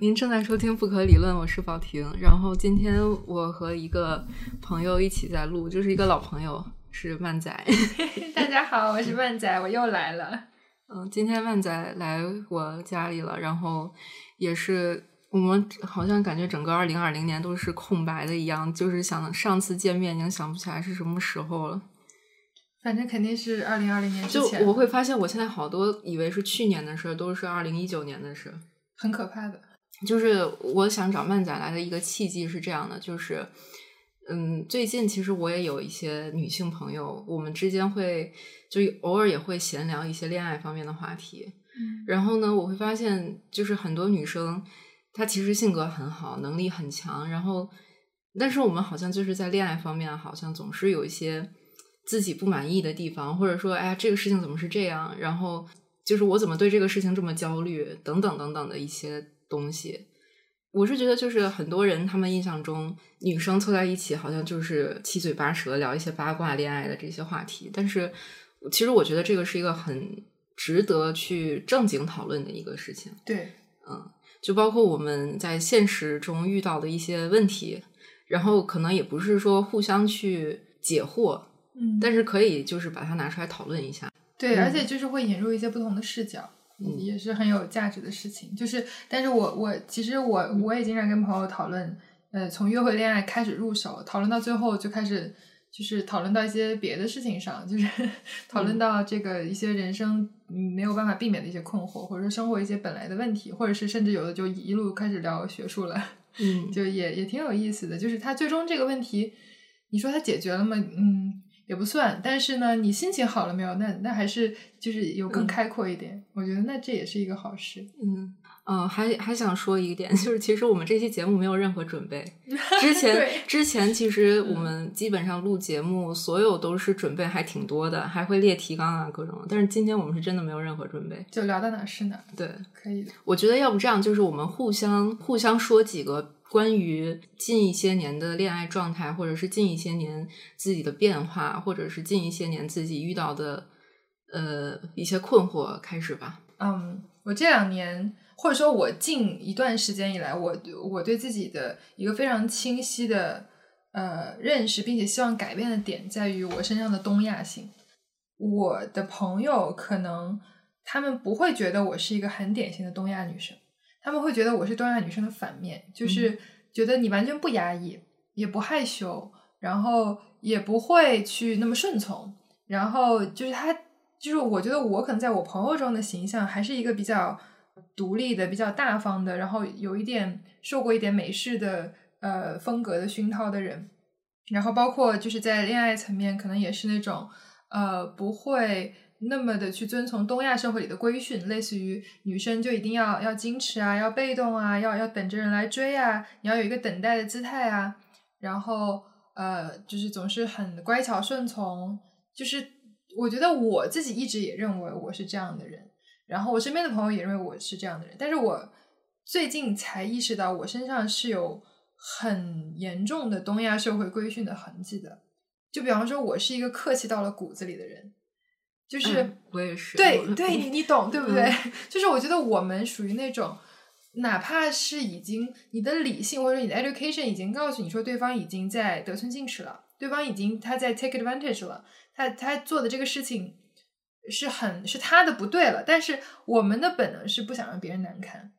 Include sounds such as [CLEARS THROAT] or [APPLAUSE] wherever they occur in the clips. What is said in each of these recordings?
您正在收听《不可理论》，我是宝婷。然后今天我和一个朋友一起在录，就是一个老朋友，是万仔。[LAUGHS] 大家好，我是万仔，我又来了。嗯，今天万仔来我家里了，然后也是我们好像感觉整个二零二零年都是空白的一样，就是想上次见面已经想不起来是什么时候了。反正肯定是二零二零年之就前，我会发现，我现在好多以为是去年的事，都是二零一九年的事。很可怕的。就是我想找漫仔来的一个契机是这样的，就是，嗯，最近其实我也有一些女性朋友，我们之间会就偶尔也会闲聊一些恋爱方面的话题。嗯然后呢，我会发现就是很多女生她其实性格很好，能力很强，然后但是我们好像就是在恋爱方面好像总是有一些自己不满意的地方，或者说哎呀这个事情怎么是这样，然后就是我怎么对这个事情这么焦虑，等等等等的一些东西。我是觉得，就是很多人他们印象中，女生凑在一起好像就是七嘴八舌聊一些八卦、恋爱的这些话题。但是，其实我觉得这个是一个很值得去正经讨论的一个事情。对，嗯，就包括我们在现实中遇到的一些问题，然后可能也不是说互相去解惑，嗯但是可以就是把它拿出来讨论一下。对，嗯而且就是会引入一些不同的视角，嗯也是很有价值的事情。就是，但是我我其实我我也经常跟朋友讨论，呃，从约会恋爱开始入手，讨论到最后就开始就是讨论到一些别的事情上，就是 [LAUGHS] 讨论到这个一些人生嗯没有办法避免的一些困惑，或者说生活一些本来的问题，或者是甚至有的就一路开始聊学术了。嗯，[LAUGHS] 就也也挺有意思的。就是他最终这个问题，你说他解决了吗？嗯，也不算。但是呢，你心情好了没有？那那还是就是有更嗯开阔一点。我觉得那这也是一个好事。嗯，呃，还还想说一点，[LAUGHS] 就是其实我们这期节目没有任何准备。[LAUGHS] 之前之前其实我嗯们基本上录节目，所有都是准备还挺多的，还会列提纲啊各种。但是今天我们是真的没有任何准备。就聊到哪是哪，对，可以的。我觉得要不这样，就是我们互相互相说几个关于近一些年的恋爱状态，或者是近一些年自己的变化，或者是近一些年自己遇到的呃一些困惑开始吧。嗯，我这两年，或者说我近一段时间以来，我我对自己的一个非常清晰的呃认识，并且希望改变的点，在于我身上的东亚性。我的朋友可能他们不会觉得我是一个很典型的东亚女生，他们会觉得我是东亚女生的反面，就是觉得你完全不压抑，也不害羞，然后也不会去那么顺从，然后就是他，就是我觉得我可能在我朋友中的形象还是一个比较独立的、比较大方的，然后有一点受过一点美式的呃风格的熏陶的人，然后包括就是在恋爱层面，可能也是那种呃不会那么的去遵从东亚社会里的规训，类似于女生就一定要要矜持啊，要被动啊，要要等着人来追啊，你要有一个等待的姿态啊，然后呃就是总是很乖巧顺从，就是我觉得我自己一直也认为我是这样的人，然后我身边的朋友也认为我是这样的人，但是我最近才意识到我身上是有很严重的东亚社会规训的痕迹的。就比方说，我是一个客气到了骨子里的人，就是、嗯我也是，对对，[LAUGHS] 你你懂对不对？嗯。[LAUGHS] 就是我觉得我们属于那种，哪怕是已经你的理性或者你的 education 已经告诉你说对方已经在得寸进尺了，对方已经他在 take advantage 了，他他做的这个事情是很是他的不对了，但是我们的本能是不想让别人难堪，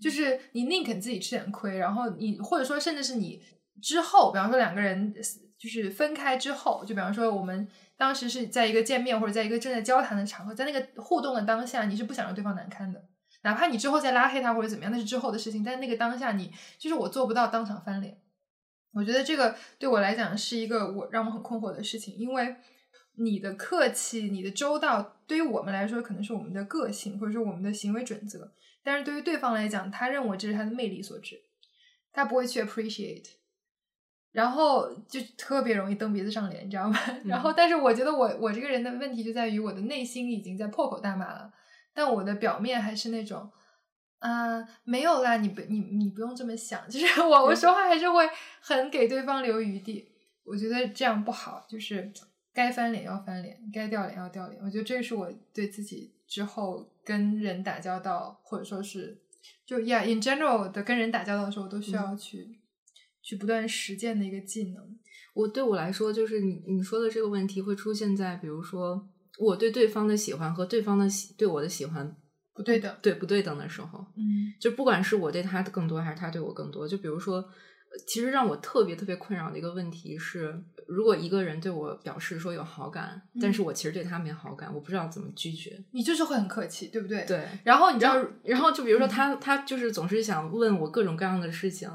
就是你宁肯自己吃点亏，然后你或者说甚至是你之后，比方说两个人就是分开之后，就比方说我们当时是在一个见面或者在一个正在交谈的场合，在那个互动的当下，你是不想让对方难堪的，哪怕你之后再拉黑他或者怎么样，那是之后的事情，但那个当下你就是我做不到当场翻脸。我觉得这个对我来讲是一个我让我很困惑的事情，因为你的客气、你的周到，对于我们来说可能是我们的个性或者说我们的行为准则，但是对于对方来讲，他认为这是他的魅力所致，他不会去 appreciate，然后就特别容易蹬鼻子上脸，你知道吗？[LAUGHS] 然后，但是我觉得我我这个人的问题就在于我的内心已经在破口大骂了，但我的表面还是那种。啊、没有啦，你不，你你不用这么想，[LAUGHS] 就是我我说话还是会很给对方留余地，我觉得这样不好，就是该翻脸要翻脸，该掉脸要掉脸，我觉得这是我对自己之后跟人打交道，或者说是就 yeah，in general 的跟人打交道的时候，都需要去、去不断实践的一个技能。我对我来说，就是你你说的这个问题会出现在，比如说我对对方的喜欢和对方的喜对我的喜欢不对等，对不对等的时候，嗯就不管是我对他更多还是他对我更多，就比如说，呃其实让我特别特别困扰的一个问题是，如果一个人对我表示说有好感，但是我其实对他没好感，我不知道怎么拒绝。你就是会很客气，对不对？。对，然后你知道，然后就比如说他他就是总是想问我各种各样的事情，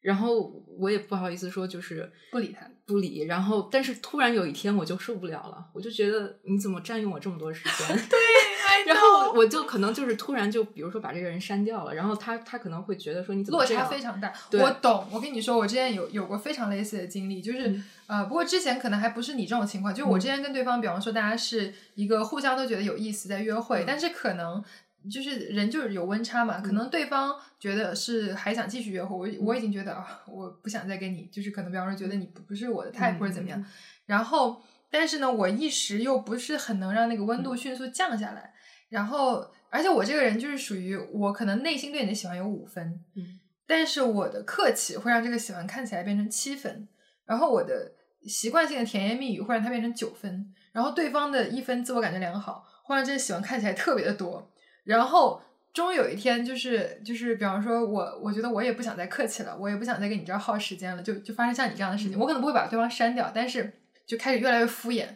然后我也不好意思说就是不理他。不理，然后但是突然有一天我就受不了了，我就觉得你怎么占用我这么多时间？[LAUGHS] 对，[LAUGHS] 然后我就可能就是突然就比如说把这个人删掉了，然后他他可能会觉得说你怎么落差非常大。我懂，我跟你说，我之前有有过非常类似的经历，就是、嗯呃，不过之前可能还不是你这种情况，就是我之前跟对方，比方说大家是一个互相都觉得有意思在约会，嗯但是可能。就是人就是有温差嘛，可能对方觉得是还想继续约会，我我已经觉得啊，我不想再跟你，就是可能比方说觉得你不不是我的 type 或者怎么样，嗯。然后但是呢，我一时又不是很能让那个温嗯。度迅速降下来，然后而且我这个人就是属于我可能内心对你的喜欢有五分，嗯。但是我的客气会让这个喜欢看起来变成七分，然后我的习惯性的甜言蜜语会让它变成九分，然后对方的一分自我感觉良好会让这个喜欢看起来特别的多，然后终于有一天就是就是比方说我我觉得我也不想再客气了，我也不想再跟你这儿耗时间了，就就发生像你这样的事情，我可能不会把对方删掉，但是就开始越来越敷衍，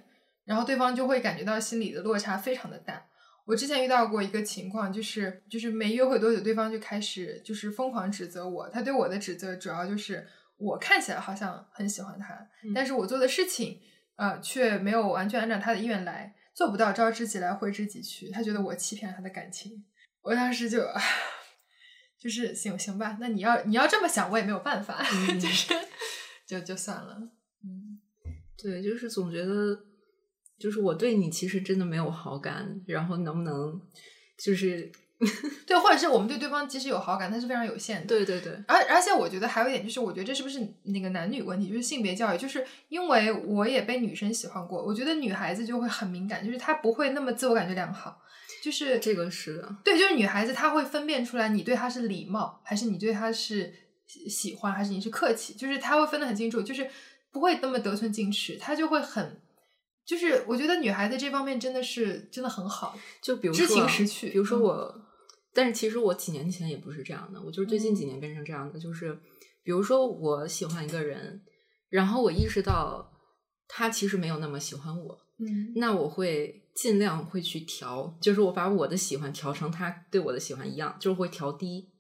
然后对方就会感觉到心里的落差非常的大。我之前遇到过一个情况，就是就是没约会多久，对方就开始就是疯狂指责我。他对我的指责主要就是我看起来好像很喜欢他，嗯但是我做的事情呃却没有完全按照他的意愿来，做不到招之即来挥之即去。他觉得我欺骗了他的感情，我当时就唉 [SIGHS] 就是行行吧，那你要你要这么想，我也没有办法，嗯 [LAUGHS] 就是就就算了。嗯，对，就是总觉得，就是我对你其实真的没有好感，然后能不能就是 [LAUGHS] 对，或者是我们对对方即使有好感，但是非常有限的。对对对，而而且我觉得还有一点就是，我觉得这是不是那个男女问题，就是性别教育，就是因为我也被女生喜欢过，我觉得女孩子就会很敏感，就是她不会那么自我感觉良好，就是这个是的，对，就是女孩子她会分辨出来你对她是礼貌，还是你对她是喜喜欢，还是你是客气，就是她会分得很清楚，就是不会那么得寸进尺，她就会很。就是我觉得女孩子这方面真的是真的很好，就比如知情识趣比如说嗯我，但是其实我几年前也不是这样的，我就是最近几年变成这样的，就是比如说我喜欢一个人，然后我意识到他其实没有那么喜欢我，嗯。那我会尽量会去调，就是我把我的喜欢调成他对我的喜欢一样，就是会调低，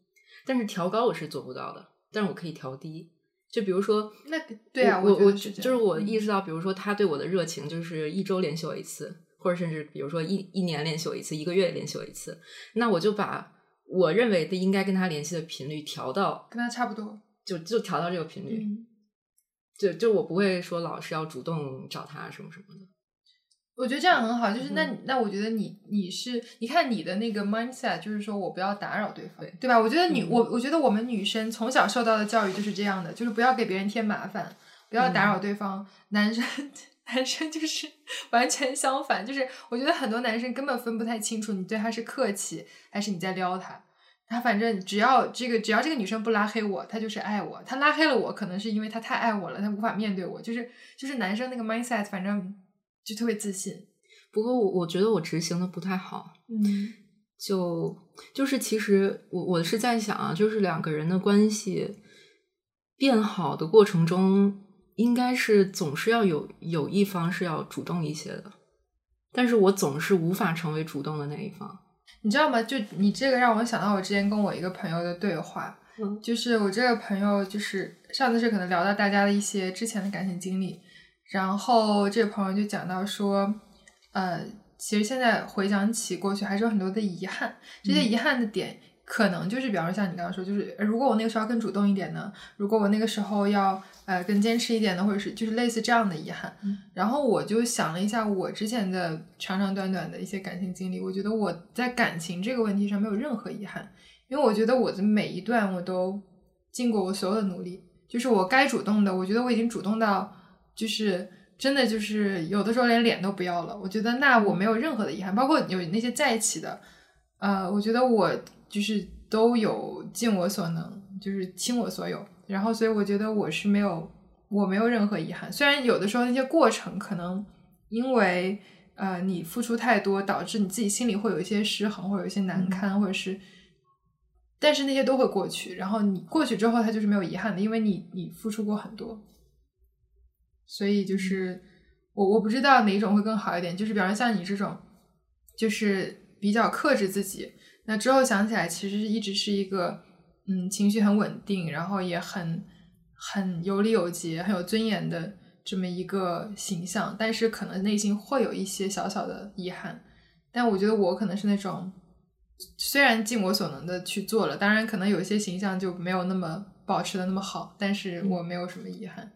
但是调高我是做不到的，但是我可以调低。就比如说，那对啊我我我就是我意识到，比如说他对我的热情，就是一周联系我一次，或者甚至比如说一一年联系我一次，一个月联系我一次，那我就把我认为的应该跟他联系的频率调到，跟他差不多。就就调到这个频率，嗯，就就我不会说老是要主动找他什么什么的。我觉得这样很好，就是那、嗯那我觉得你你是你看你的那个 mindset，就是说我不要打扰对方，对对吧？我觉得女、嗯我我觉得我们女生从小受到的教育就是这样的，就是不要给别人添麻烦，不要打扰对方。男生男生就是 [LAUGHS] 完全相反，就是我觉得很多男生根本分不太清楚你对他是客气还是你在撩他。他反正只要这个只要这个女生不拉黑我，他就是爱我。他拉黑了我，可能是因为他太爱我了，他无法面对我。就是就是男生那个 mindset，反正就特别自信。不过我我觉得我执行的不太好，嗯就就是其实我我是在想啊，就是两个人的关系变好的过程中，应该是总是要有有一方是要主动一些的，但是我总是无法成为主动的那一方。你知道吗？就你这个让我想到我之前跟我一个朋友的对话，嗯就是我这个朋友就是上次是可能聊到大家的一些之前的感情经历，然后这个朋友就讲到说，呃，其实现在回想起过去，还是有很多的遗憾，这些嗯遗憾的点。可能就是，比方说像你刚刚说，就是呃如果我那个时候要更主动一点呢，如果我那个时候要呃更坚持一点的，或者是就是类似这样的遗憾。嗯然后我就想了一下我之前的长长短短的一些感情经历，我觉得我在感情这个问题上没有任何遗憾，因为我觉得我的每一段我都尽过我所有的努力，就是我该主动的，我觉得我已经主动到就是真的就是有的时候连脸都不要了，我觉得那我没有任何的遗憾，包括有那些在一起的，呃，我觉得我就是都有尽我所能，就是倾我所有。然后，所以我觉得我是没有，我没有任何遗憾。虽然有的时候那些过程可能因为呃你付出太多，导致你自己心里会有一些失衡，或者有一些难堪，或者是，但是那些都会过去。然后你过去之后，它就是没有遗憾的，因为你你付出过很多。所以就是我我不知道哪种会更好一点，就是比方像你这种，就是比较克制自己。那之后想起来，其实一直是一个。嗯，情绪很稳定，然后也很很有理有节、很有尊严的这么一个形象，但是可能内心会有一些小小的遗憾。但我觉得我可能是那种，虽然尽我所能的去做了，当然可能有些形象就没有那么保持的那么好，但是我没有什么遗憾。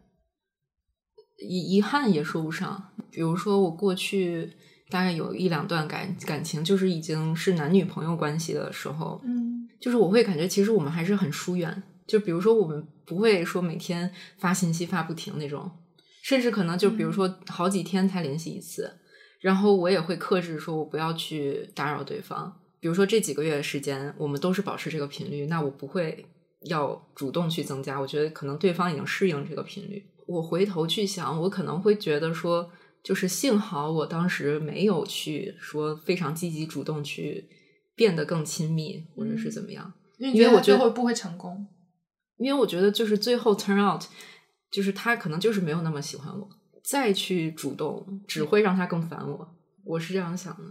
遗遗憾也说不上，比如说我过去大概有一两段感感情，就是已经是男女朋友关系的时候，嗯。就是我会感觉，其实我们还是很疏远。就比如说，我们不会说每天发信息发不停那种，甚至可能就比如说好几天才联系一次。然后我也会克制，说我不要去打扰对方。比如说这几个月的时间，我们都是保持这个频率，那我不会要主动去增加。我觉得可能对方已经适应这个频率。我回头去想，我可能会觉得说，就是幸好我当时没有去说非常积极主动去。变得更亲密，或者是怎么样？因为我觉得不会成功。因为我觉得就是最后 turn out，就是他可能就是没有那么喜欢我，再去主动只会让他更烦我。我是这样想的。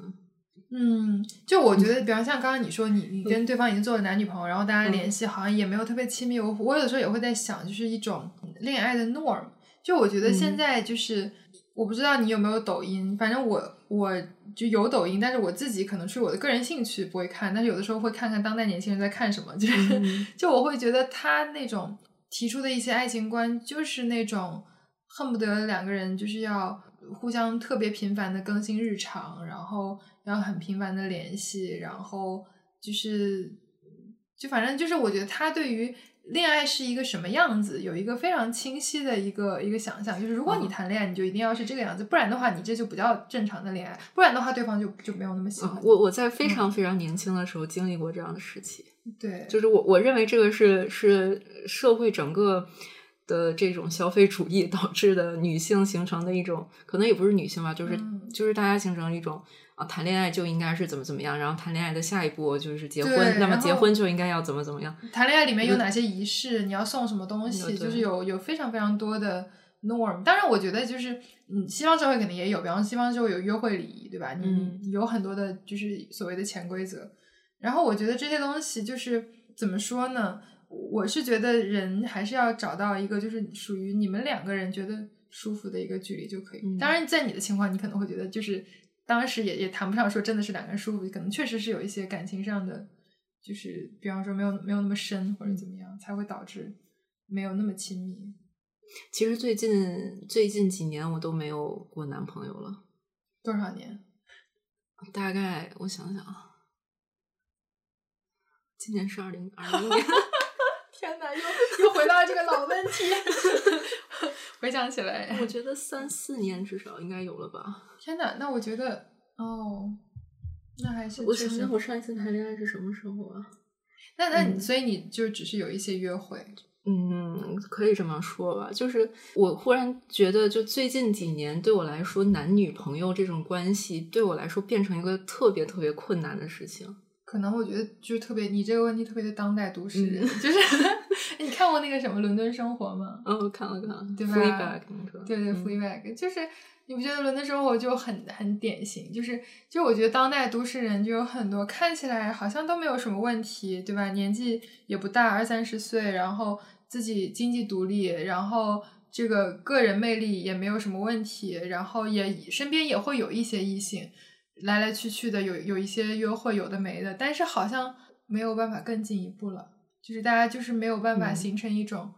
嗯，就我觉得，比方像刚刚你说，你你跟对方已经做了男女朋友，然后大家联系好像也没有特别亲密。我我有的时候也会在想，就是一种恋爱的 norm。就我觉得现在就是。我不知道你有没有抖音，反正我我就有抖音，但是我自己可能出于我的个人兴趣不会看，但是有的时候会看看当代年轻人在看什么，就是 [LAUGHS] 就我会觉得他那种提出的一些爱情观，就是那种恨不得两个人就是要互相特别频繁的更新日常，然后要很频繁的联系，然后就是就反正就是我觉得他对于。恋爱是一个什么样子？有一个非常清晰的一个一个想象，就是如果你谈恋爱，你就一定要是这个样子，不然的话，你这就不叫正常的恋爱，不然的话，对方就就没有那么喜欢。我我在非常非常年轻的时候经历过这样的时期，对，就是我我认为这个是是社会整个的这种消费主义导致的女性形成的一种，可能也不是女性吧，就是就是大家形成一种。啊，谈恋爱就应该是怎么怎么样，然后谈恋爱的下一步就是结婚，那么结婚就应该要怎么怎么样？谈恋爱里面有哪些仪式？你要送什么东西？就是有有非常非常多的 norm。当然，我觉得就是嗯，西方社会肯定也有，比方西方社会有约会礼仪，对吧？你有很多的就是所谓的潜规则。然后我觉得这些东西就是怎么说呢？我是觉得人还是要找到一个就是属于你们两个人觉得舒服的一个距离就可以。当然，在你的情况，你可能会觉得就是。当时也也谈不上说真的是两个人舒服，可能确实是有一些感情上的，就是比方说没有没有那么深或者怎么样，才会导致没有那么亲密。其实最近最近几年我都没有过男朋友了。多少年？大概我想想啊，今年是二零二零年。[LAUGHS] 天哪，又又回到这个老问题。[LAUGHS] 回想起来，我觉得三四年至少应该有了吧。天哪，那我觉得哦，那还是我想想，我上一次谈恋爱是什么时候啊？那那你所以你就只是有一些约会，嗯，可以这么说吧。就是我忽然觉得，就最近几年对我来说，男女朋友这种关系对我来说变成一个特别特别困难的事情。可能我觉得就是特别，你这个问题特别的当代都市人，[LAUGHS] 就是 [LAUGHS] 你看过那个什么《伦敦生活》吗？嗯，看了看了，对吧？对对，Fleabag，就是你不觉得《伦敦生活》就很很典型？就是就我觉得当代都市人就有很多看起来好像都没有什么问题，对吧？年纪也不大，二三十岁，然后自己经济独立，然后这个个人魅力也没有什么问题，然后也身边也会有一些异性。来来去去的有有一些约会，有的没的，但是好像没有办法更进一步了。就是大家就是没有办法形成一种，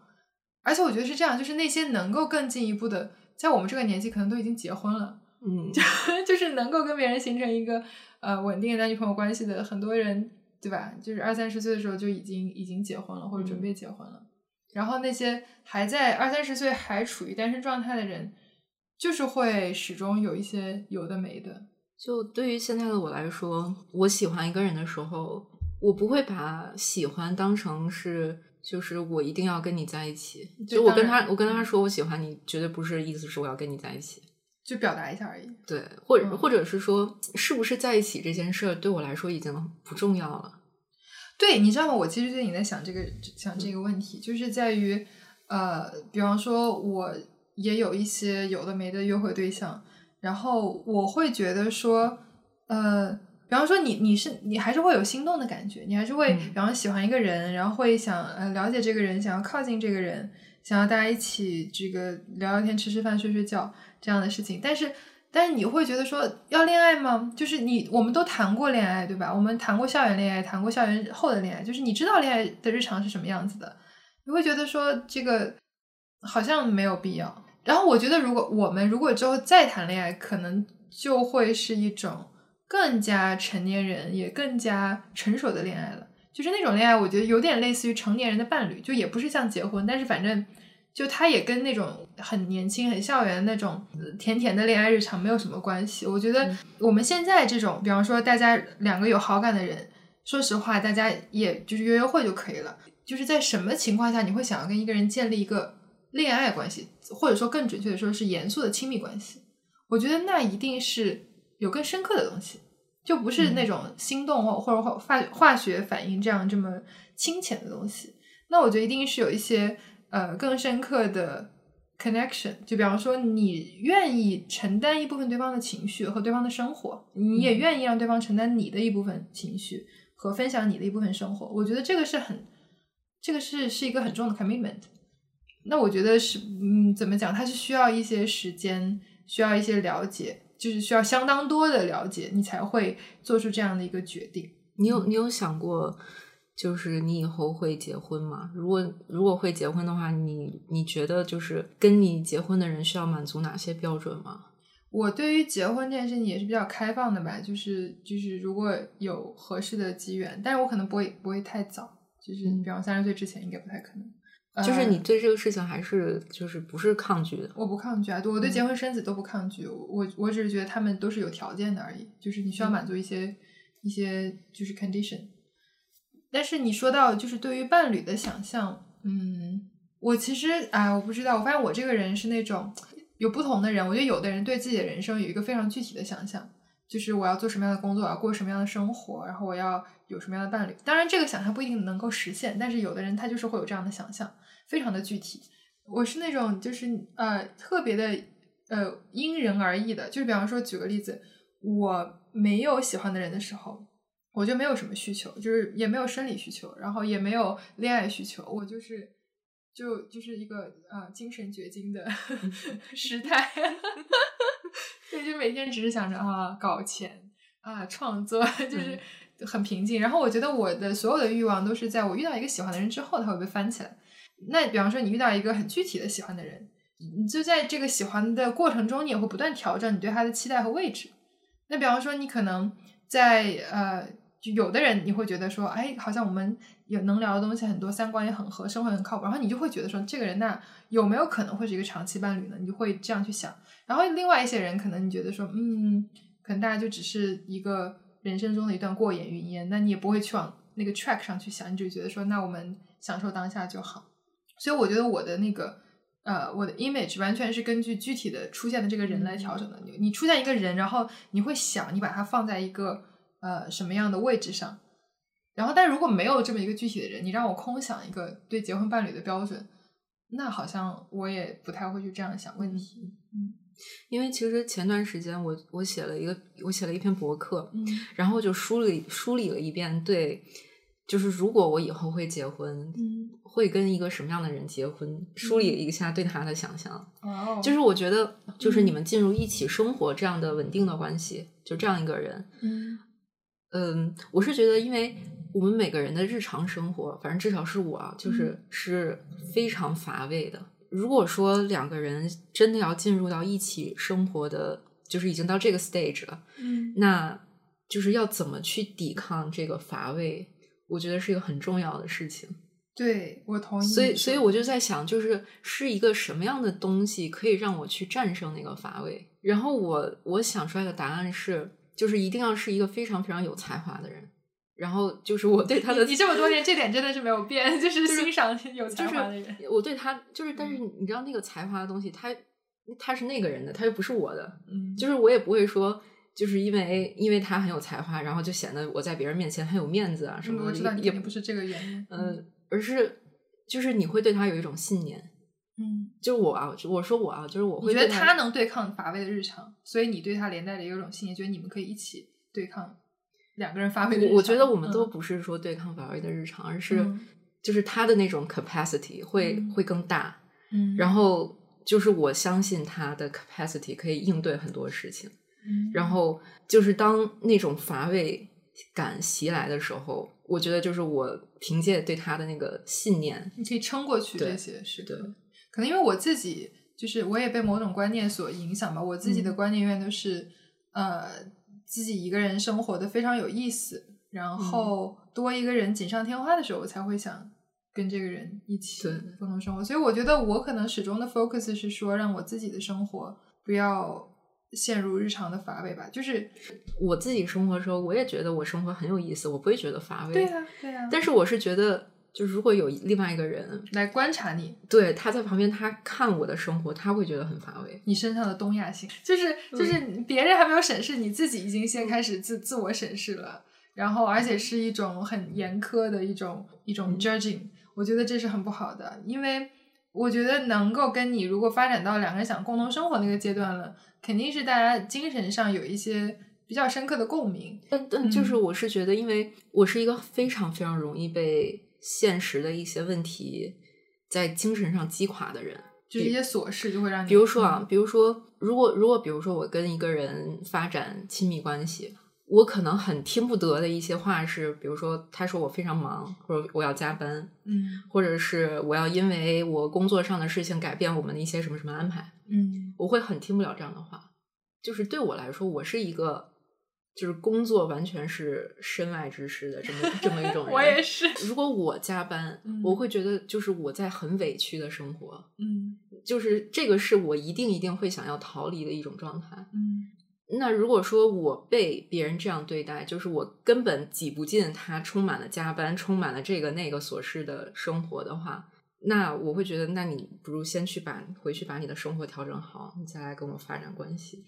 而且我觉得是这样，就是那些能够更进一步的，在我们这个年纪可能都已经结婚了，嗯，就 [LAUGHS] 就是能够跟别人形成一个呃稳定的男女朋友关系的很多人，对吧？就是二三十岁的时候就已经已经结婚了，或者准备结婚了。然后那些还在二三十岁还处于单身状态的人，就是会始终有一些有的没的。就对于现在的我来说，我喜欢一个人的时候，我不会把喜欢当成是，就是我一定要跟你在一起。就我跟他，我跟他说我喜欢你，绝对不是意思是我要跟你在一起。就表达一下而已。对，或者、嗯或者是说，是不是在一起这件事儿对我来说已经不重要了。对，你知道吗？我其实最近在想这个想这个问题，就是在于呃，比方说我也有一些有的没的约会对象，然后我会觉得说，呃，比方说你你是你还是会有心动的感觉，你还是会，嗯比方喜欢一个人，然后会想呃了解这个人，想要靠近这个人，想要大家一起这个聊聊天、吃吃饭、睡睡觉这样的事情，但是。但是你会觉得说要恋爱吗？就是你我们都谈过恋爱，对吧？我们谈过校园恋爱，谈过校园后的恋爱，就是你知道恋爱的日常是什么样子的，你会觉得说这个好像没有必要。然后我觉得，如果我们如果之后再谈恋爱，可能就会是一种更加成年人也更加成熟的恋爱了。就是那种恋爱，我觉得有点类似于成年人的伴侣，就也不是像结婚，但是反正就他也跟那种很年轻、很校园那种呃甜甜的恋爱日常没有什么关系。我觉得我们现在这种，比方说大家两个有好感的人，说实话，大家也就是约约会就可以了。就是在什么情况下你会想要跟一个人建立一个恋爱关系，或者说更准确的说是严肃的亲密关系？我觉得那一定是有更深刻的东西，就不是那种心动或或者化化化学反应这样这么清浅的东西。那我觉得一定是有一些呃更深刻的 connection，就比方说你愿意承担一部分对方的情绪和对方的生活，你也愿意让对方承担你的一部分情绪和分享你的一部分生活。我觉得这个是很，这个是是一个很重的 commitment。那我觉得是，嗯，怎么讲？它是需要一些时间，需要一些了解，就是需要相当多的了解，你才会做出这样的一个决定。你有你有想过，就是你以后会结婚吗？如果如果会结婚的话，你你觉得就是跟你结婚的人需要满足哪些标准吗？我对于结婚这件事情也是比较开放的吧，就是就是如果有合适的机缘，但是我可能不会不会太早，就是你比方三十岁之前应该不太可能。就是呃你对这个事情还是就是不是抗拒的？我不抗拒啊，对我对嗯结婚生子都不抗拒，我我只是觉得他们都是有条件的而已，就是你需要嗯满足一些、一些就是 condition。但是你说到就是对于伴侣的想象，嗯，我其实啊，我不知道，我发现我这个人是那种有不同的人，我觉得有的人对自己的人生有一个非常具体的想象，就是我要做什么样的工作，我要过什么样的生活，然后我要有什么样的伴侣。当然，这个想象不一定能够实现，但是有的人他就是会有这样的想象，非常的具体。我是那种就是呃特别的呃因人而异的，就是比方说举个例子，我没有喜欢的人的时候，我就没有什么需求，就是也没有生理需求，然后也没有恋爱需求，我就是就就是一个呃精神绝经的 [LAUGHS] 时态，[LAUGHS] 对，就每天只是想着啊搞钱啊创作，就是很平静。然后我觉得我的所有的欲望都是在我遇到一个喜欢的人之后，它会被翻起来。那比方说你遇到一个很具体的喜欢的人，你就在这个喜欢的过程中，你也会不断调整你对他的期待和位置。那比方说你可能在呃，就有的人你会觉得说，哎，好像我们有能聊的东西很多，三观也很合，生活很靠谱，然后你就会觉得说，这个人那有没有可能会是一个长期伴侣呢？你就会这样去想。然后另外一些人可能你觉得说，嗯，可能大家就只是一个人生中的一段过眼云烟，那你也不会去往那个 track 上去想，你就觉得说，那我们享受当下就好。所以我觉得我的那个呃，我的 image 完全是根据具体的出现的这个人来调整的。你你出现一个人，然后你会想你把它放在一个呃什么样的位置上，然后但如果没有这么一个具体的人，你让我空想一个对结婚伴侣的标准，那好像我也不太会去这样想问题。因为其实前段时间我我写了一个我写了一篇博客，嗯然后就梳理梳理了一遍对，就是如果我以后会结婚，嗯，会跟一个什么样的人结婚，梳理了一下对他的想象。哦，就是我觉得，就是嗯你们进入一起生活这样的稳定的关系，就这样一个人，嗯嗯，我是觉得，因为我们每个人的日常生活，反正至少是我啊，就是是非常乏味的。如果说两个人真的要进入到一起生活的，就是已经到这个 stage 了，嗯那就是要怎么去抵抗这个乏味，我觉得是一个很重要的事情。对我同意。所以，所以我就在想，就是是一个什么样的东西可以让我去战胜那个乏味？然后我我想出来的答案是，就是一定要是一个非常非常有才华的人。然后就是我对他的，你这么多年这点真的是没有变，[LAUGHS] 就是欣赏有才华的人。我对他就是，但是你知道那个才华的东西，他他是那个人的，他又不是我的，嗯，就是我也不会说，就是因为因为他很有才华，然后就显得我在别人面前很有面子啊什么的。我知道也不是这个原因，嗯，而是就是你会对他有一种信念，嗯，就我啊，我说我啊，就是我会觉得他能对抗乏味的日常，所以你对他连带的有一种信念，觉得你们可以一起对抗。两个人发挥，我觉得我们都不是说对抗乏味的日常，而是就是他的那种 capacity 会会更大，嗯，然后就是我相信他的 capacity 可以应对很多事情，嗯，然后就是当那种乏味感袭来的时候，我觉得就是我凭借对他的那个信念，你可以撑过去这些时刻。可能因为我自己就是我也被某种观念所影响吧，我自己的观念永远都是呃。自己一个人生活的非常有意思，然后多一个人锦上添花的时候，我才会想跟这个人一起共同生活。所以我觉得我可能始终的 focus 是说，让我自己的生活不要陷入日常的乏味吧。就是我自己生活的时候，我也觉得我生活很有意思，我不会觉得乏味。对呀，对呀。但是我是觉得。就如果有另外一个人来观察你，对他在旁边，他看我的生活，他会觉得很乏味。你身上的东亚性，就是就是别人还没有审视，你自己已经先开始自自我审视了，然后而且是一种很严苛的一种一种 judging，我觉得这是很不好的，因为我觉得能够跟你如果发展到两个人想共同生活那个阶段了，肯定是大家精神上有一些比较深刻的共鸣。但但就是我是觉得，因为我是一个非常非常容易被。现实的一些问题，在精神上击垮的人，就一些琐事就会让你。比如说啊，比如说，如果如果比如说我跟一个人发展亲密关系，我可能很听不得的一些话是，比如说他说我非常忙，或者我要加班，嗯，或者是我要因为我工作上的事情改变我们的一些什么什么安排，嗯，我会很听不了这样的话。就是对我来说，我是一个。就是工作完全是身外之事的这么这么一种人，[LAUGHS] 我也是。如果我加班，我会觉得就是我在很委屈的生活，嗯，就是这个是我一定一定会想要逃离的一种状态，嗯。那如果说我被别人这样对待，就是我根本挤不进他充满了加班、充满了这个那个琐事的生活的话，那我会觉得，那你不如先去把回去把你的生活调整好，你再来跟我发展关系。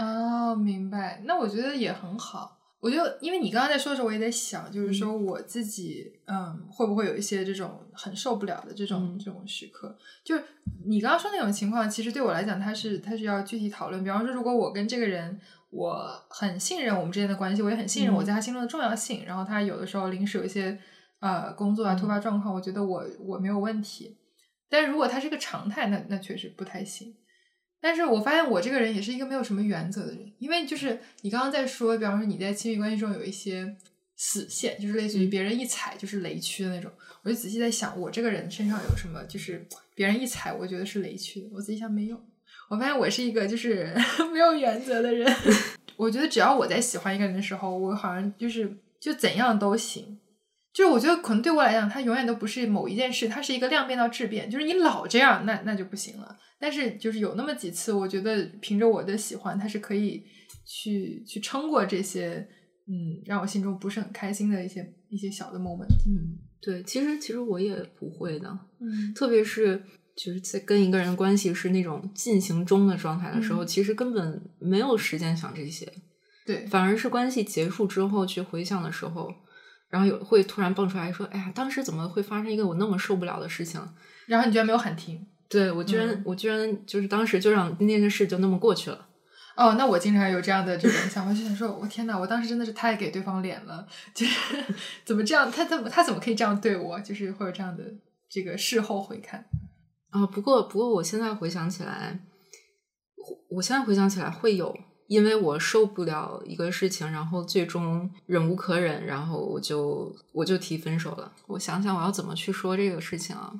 哦，明白。那我觉得也很好。我就因为你刚刚在说的时候，我也在想，就是说我自己，嗯，会不会有一些这种很受不了的这种这种时刻？就是你刚刚说那种情况，其实对我来讲，它是它是要具体讨论。比方说，如果我跟这个人，我很信任我们之间的关系，我也很信任我在他心中的重要性。然后他有的时候临时有一些呃工作啊突发状况，我觉得我我没有问题。但是如果他是个常态，那那确实不太行。但是我发现我这个人也是一个没有什么原则的人，因为就是你刚刚在说，比方说你在亲密关系中有一些死线，就是类似于别人一踩就是雷区的那种。我就仔细在想，我这个人身上有什么，就是别人一踩，我觉得是雷区的。我仔细想，没有。我发现我是一个就是 [LAUGHS] 没有原则的人。[LAUGHS] 我觉得只要我在喜欢一个人的时候，我好像就是就怎样都行。就是我觉得可能对我来讲，它永远都不是某一件事，它是一个量变到质变。就是你老这样，那那就不行了。但是就是有那么几次，我觉得凭着我的喜欢，它是可以去去撑过这些，嗯，让我心中不是很开心的一些一些小的 moment。嗯，对，其实其实我也不会的，嗯，特别是就是在跟一个人关系是那种进行中的状态的时候，其实根本没有时间想这些。对，反而是关系结束之后去回想的时候。然后有会突然蹦出来说：“哎呀，当时怎么会发生一个我那么受不了的事情？”然后你居然没有喊停？对我居然我居然就是当时就让那件事就那么过去了。哦，那我经常有这样的这种想法，就想说：“我天呐，我当时真的是太给对方脸了，就是 [LAUGHS] 怎么这样？他怎么他怎么可以这样对我？就是会有这样的这个事后回看。”啊，不过不过我现在回想起来，我现在回想起来会有。因为我受不了一个事情，然后最终忍无可忍，然后我就我就提分手了。我想想我要怎么去说这个事情啊？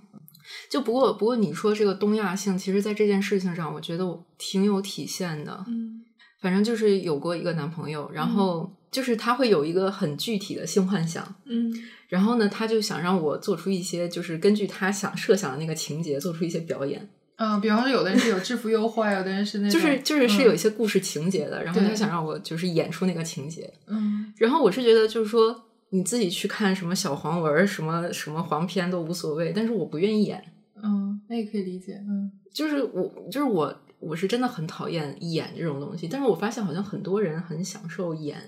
就不过不过你说这个东亚性，其实在这件事情上，我觉得我挺有体现的。嗯，反正就是有过一个男朋友，然后就是他会有一个很具体的性幻想。嗯，然后呢，他就想让我做出一些，就是根据他想设想的那个情节做出一些表演。嗯，比方说，有的人是有制服诱惑，有的人是那种，就是就是是有一些故事情节的，然后他想让我就是演出那个情节，嗯，然后我是觉得就是说，你自己去看什么小黄文、什么什么黄片都无所谓，但是我不愿意演。嗯，那也可以理解。嗯，就是我，就是我，我是真的很讨厌演这种东西。但是我发现好像很多人很享受演，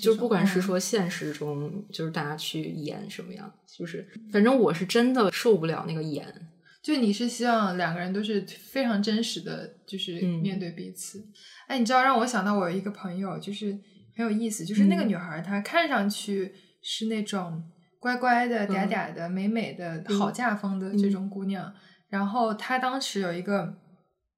就是不管是说现实中，就是大家去演什么样，就是反正我是真的受不了那个演。就你是希望两个人都是非常真实的，就是面对彼此。哎，你知道让我想到我有一个朋友，就是很有意思，就是那个女孩，她看上去是那种。乖乖的、嗲嗲的、美美的、好嫁风的这种姑娘，然后她当时有一个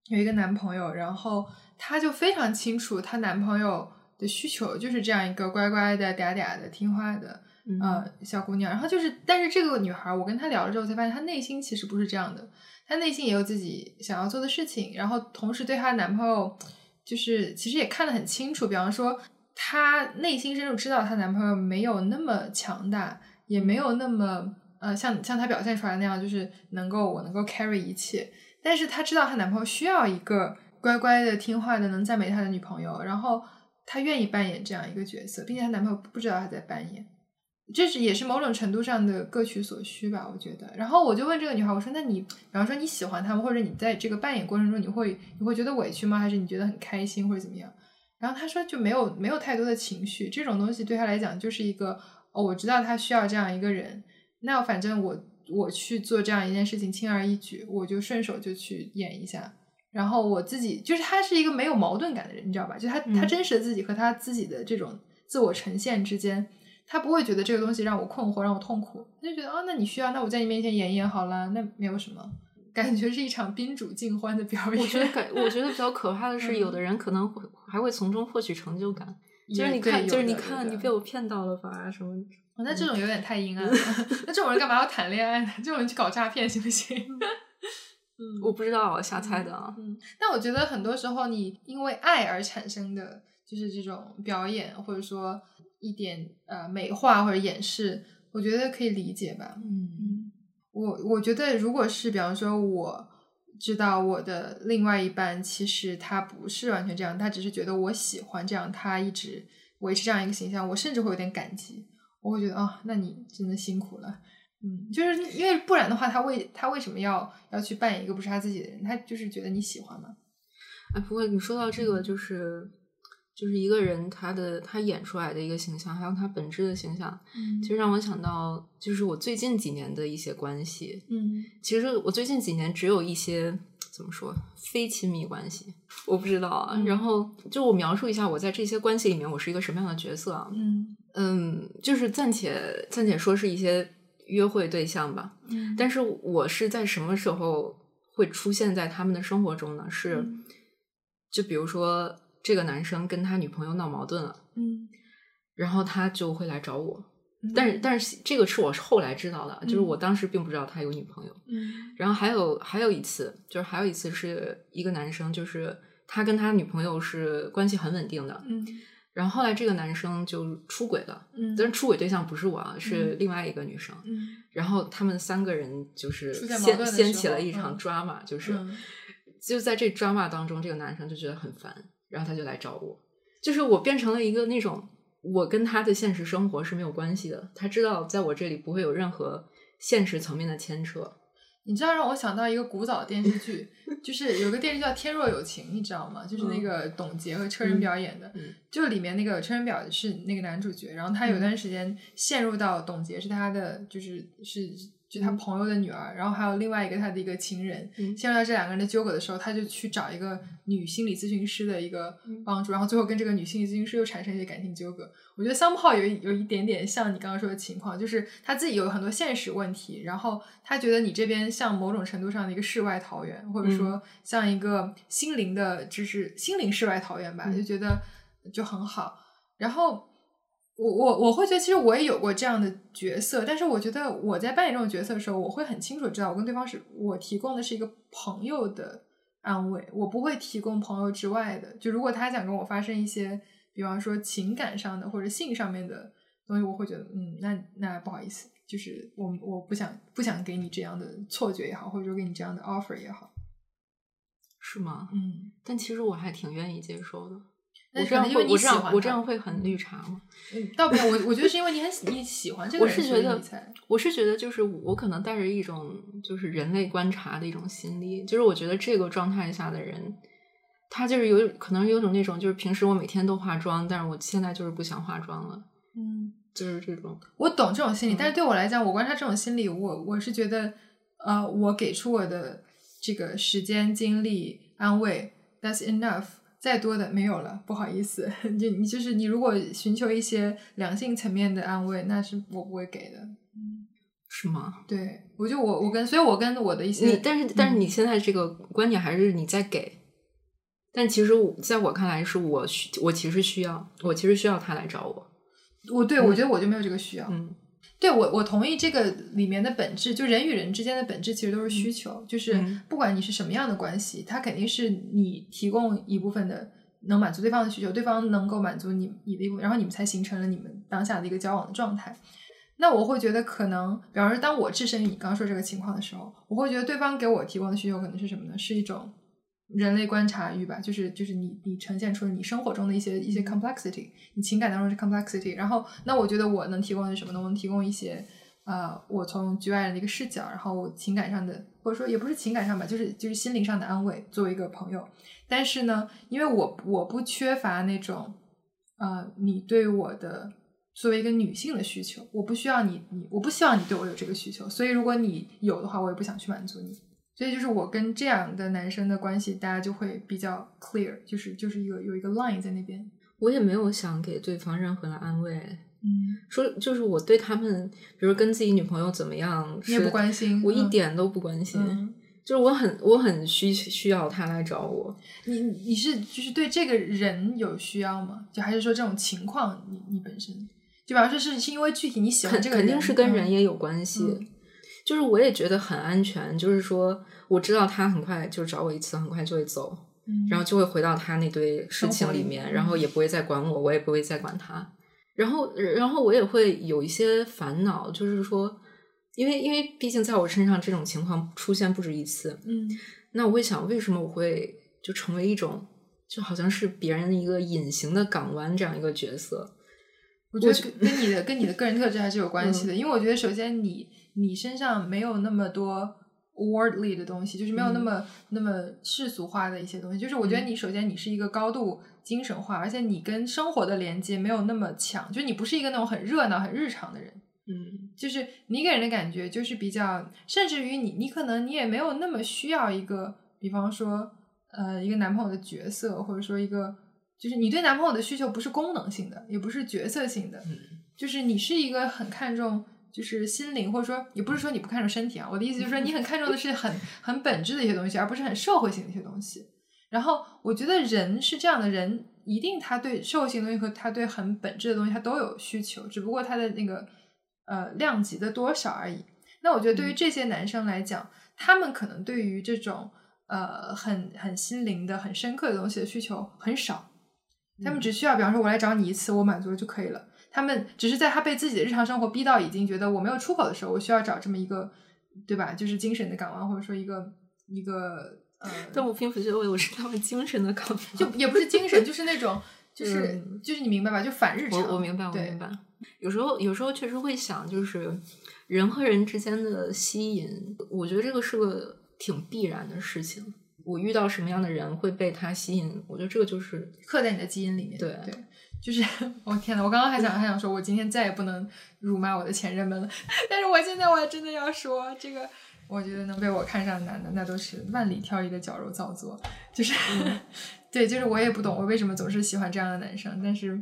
有一个男朋友，然后她就非常清楚她男朋友的需求，就是这样一个乖乖的、嗲嗲的、听话的呃小姑娘。然后就是，但是这个女孩，我跟她聊了之后才发现，她内心其实不是这样的，她内心也有自己想要做的事情，然后同时对她男朋友就是其实也看得很清楚，比方说她内心深处知道她男朋友没有那么强大。也没有那么呃，像像她表现出来那样，就是能够我能够 carry 一切。但是她知道她男朋友需要一个乖乖的、听话的、能赞美她的女朋友，然后她愿意扮演这样一个角色，并且她男朋友不知道她在扮演，这是也是某种程度上的各取所需吧，我觉得。然后我就问这个女孩，我说：“那你比方说你喜欢他们，或者你在这个扮演过程中，你会你会觉得委屈吗？还是你觉得很开心，或者怎么样？”然后她说：“就没有没有太多的情绪，这种东西对她来讲就是一个。”哦，我知道她需要这样一个人，那反正我我去做这样一件事情轻而易举，我就顺手就去演一下。然后我自己就是她是一个没有矛盾感的人，你知道吧？就他他真实的自己和她自己的这种自我呈现之间，他不会觉得这个东西让我困惑，让我痛苦。他就觉得哦，那你需要，那我在你面前演一演好了，那没有什么，感觉是一场宾主尽欢的表演。我觉得感我觉得比较可怕的 [LAUGHS] 是，有的人可能会还会从中获取成就感。就是你看，就是你看，你被我骗到了吧？什么？那这种有点太阴暗 [LAUGHS] 了。那这种人干嘛要谈恋爱呢？这种人去搞诈骗行不行？嗯，[LAUGHS] 我不知道，瞎猜的。嗯，但我觉得很多时候，你因为爱而产生的，就是这种表演，或者说一点呃美化或者掩饰，我觉得可以理解吧。嗯，我我觉得，如果是比方说我。知道我的另外一半其实他不是完全这样，他只是觉得我喜欢这样，他一直维持这样一个形象，我甚至会有点感激，我会觉得啊，那你真的辛苦了，嗯，就是因为不然的话，他为他为什么要要去扮演一个不是他自己的人？他就是觉得你喜欢嘛。哎，不过你说到这个，就是。就是一个人他的他演出来的一个形象，还有他本质的形象，嗯，其实让我想到，就是我最近几年的一些关系，嗯，其实我最近几年只有一些怎么说非亲密关系，我不知道啊。然后就我描述一下我在这些关系里面我是一个什么样的角色啊？嗯嗯，就是暂且暂且说是一些约会对象吧，嗯，但是我是在什么时候会出现在他们的生活中呢？是就比如说。这个男生跟他女朋友闹矛盾了，嗯，然后他就会来找我，但是但是这个是我后来知道的，就是我当时并不知道他有女朋友，嗯，然后还有还有一次，就是还有一次是一个男生，就是他跟他女朋友是关系很稳定的，嗯，然后后来这个男生就出轨了，嗯，但是出轨对象不是我，啊，是另外一个女生，嗯，然后他们三个人就是掀掀起了一场 drama，就是就在这 drama 当中，这个男生就觉得很烦。然后他就来找我，就是我变成了一个那种我跟他的现实生活是没有关系的，他知道在我这里不会有任何现实层面的牵扯。你知道让我想到一个古早电视剧，[LAUGHS] 就是有个电视剧叫《天若有情》，你知道吗？就是那个董洁和车仁表演的，就里面那个车仁表是那个男主角，然后他有段时间陷入到董洁是他的，就是是。就他朋友的女儿，然后还有另外一个他的一个情人，陷入到这两个人的纠葛的时候，他就去找一个女心理咨询师的一个帮助，然后最后跟这个女心理咨询师又产生一些感情纠葛。我觉得桑炮有有一点点像你刚刚说的情况，就是他自己有很多现实问题，然后他觉得你这边像某种程度上的一个世外桃源，或者说像一个心灵的，就是心灵世外桃源吧，就觉得就很好，然后。我我我会觉得，其实我也有过这样的角色，但是我觉得我在扮演这种角色的时候，我会很清楚知道，我跟对方是我提供的是一个朋友的安慰，我不会提供朋友之外的。就如果他想跟我发生一些，比方说情感上的或者性上面的东西，我会觉得，嗯，那那不好意思，就是我我不想不想给你这样的错觉也好，或者说给你这样的 offer 也好，是吗？嗯，但其实我还挺愿意接受的。那我这样会，我这样我这样会很绿茶吗？嗯倒没有，我我觉得是因为你很喜你喜欢这个人，我是觉得我是觉得，就是我可能带着一种就是人类观察的一种心理，就是我觉得这个状态下的人，他就是有可能有种那种，就是平时我每天都化妆，但是我现在就是不想化妆了，嗯，就是这种。我懂这种心理，嗯但是对我来讲，我观察这种心理，我我是觉得，呃，我给出我的这个时间、精力、安慰，that's enough。再多的没有了，不好意思，[LAUGHS] 就你就是你，如果寻求一些良性层面的安慰，那是我不会给的。是吗？对，我就我我跟，所以我跟我的一些，你但是但是嗯你现在这个观点还是你在给，但其实在我看来是我需我其实需要我其实需要他来找我，我对我觉得我就没有这个需要。嗯对我，我同意这个里面的本质，就人与人之间的本质其实都是需求，就是嗯不管你是什么样的关系，它肯定是你提供一部分的能满足对方的需求，对方能够满足你你的一部分，然后你们才形成了你们当下的一个交往的状态。那我会觉得可能，比方说，当我置身于你刚刚说这个情况的时候，我会觉得对方给我提供的需求可能是什么呢？是一种人类观察欲吧，就是就是你你呈现出你生活中的一些一些 complexity，你情感当中是 complexity，然后那我觉得我能提供的是什么呢？我能提供一些呃，我从局外人的一个视角，然后我情感上的或者说也不是情感上吧，就是就是心灵上的安慰，作为一个朋友。但是呢，因为我我不缺乏那种呃，你对我的作为一个女性的需求，我不需要你你我不希望你对我有这个需求，所以如果你有的话，我也不想去满足你。所以就是我跟这样的男生的关系，大家就会比较 clear，就是就是一个有一个 line 在那边。我也没有想给对方任何的安慰，嗯，说就是我对他们，比如跟自己女朋友怎么样，你也不关心，我一嗯。点都不关心，嗯。就是我很我很需需要他来找我，你你是就是对这个人有需要吗？就还是说这种情况你你本身，就比方说是是因为具体你喜欢这个人，肯定是跟人嗯也有关系。嗯就是我也觉得很安全，就是说我知道他很快就找我一次，很快就会走，嗯然后就会回到他那堆事情里面，然后也不会再管我，我也不会再管他。然后，然后我也会有一些烦恼，就是说，因为因为毕竟在我身上这种情况出现不止一次，嗯那我会想，为什么我会就成为一种就好像是别人的一个隐形的港湾这样一个角色？我觉得跟跟你的跟你的个人特质还是有关系的，因为我觉得首先你你身上没有那么多 worldly 的东西，就是没有那么、那么世俗化的一些东西。就是我觉得嗯。你首先你是一个高度精神化，而且你跟生活的连接没有那么强，就是你不是一个那种很热闹、很日常的人。嗯。就是你给人的感觉就是比较，甚至于你你可能你也没有那么需要一个，比方说呃一个男朋友的角色，或者说一个就是你对男朋友的需求不是功能性的，也不是角色性的，嗯。就是你是一个很看重就是心灵，或者说也不是说你不看重身体啊，我的意思就是说你很看重的是很很本质的一些东西，而不是很社会性的一些东西。然后我觉得人是这样的人，一定他对社会性的东西和他对很本质的东西他都有需求，只不过他的那个呃量级的多少而已。那我觉得对于这些男生来讲，他们可能对于这种呃很很心灵的、很深刻的东西的需求很少，他们只需要，比方说我来找你一次，我满足了就可以了。他们只是在他被自己的日常生活逼到已经觉得我没有出口的时候，我需要找这么一个，对吧？就是精神的港湾，或者说一个一个呃，但我并不觉得我是他们精神的港湾，就 [LAUGHS] 也不是精神，就是那种，就是、嗯就是你明白吧？就反日常。我我明白，我明白。有时候有时候确实会想，就是人和人之间的吸引，我觉得这个是个挺必然的事情。我遇到什么样的人会被他吸引，我觉得这个就是刻在你的基因里面。对对，就是我 [LAUGHS] 天呐，我刚刚还想还想说，我今天再也不能辱骂我的前任们了。[LAUGHS] 但是我现在我真的要说，这个我觉得能被我看上的男的，那都是万里挑一的矫揉造作。就是，[LAUGHS] 对，就是我也不懂我为什么总是喜欢这样的男生，但是，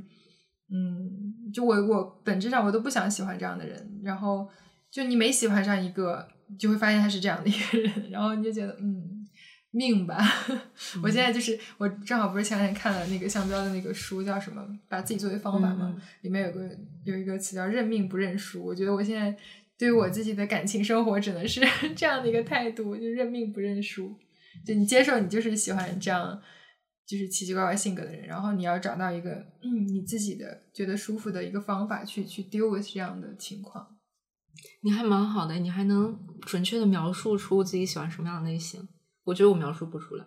嗯，就我我本质上我都不想喜欢这样的人。然后，就你每喜欢上一个，就会发现他是这样的一个人，然后你就觉得，嗯。命吧，[LAUGHS] 我现在就是我正好不是前两天看了那个向标的那个书，叫什么？把自己作为方法嘛，嗯里面有个有一个词叫认命不认输。我觉得我现在对于我自己的感情生活只能是 [LAUGHS] 这样的一个态度，就认命不认输。就你接受你就是喜欢这样，就是奇奇怪怪性格的人，然后你要找到一个嗯你自己的觉得舒服的一个方法去去 deal with 这样的情况。你还蛮好的，你还能准确的描述出自己喜欢什么样的类型。我觉得我描述不出来。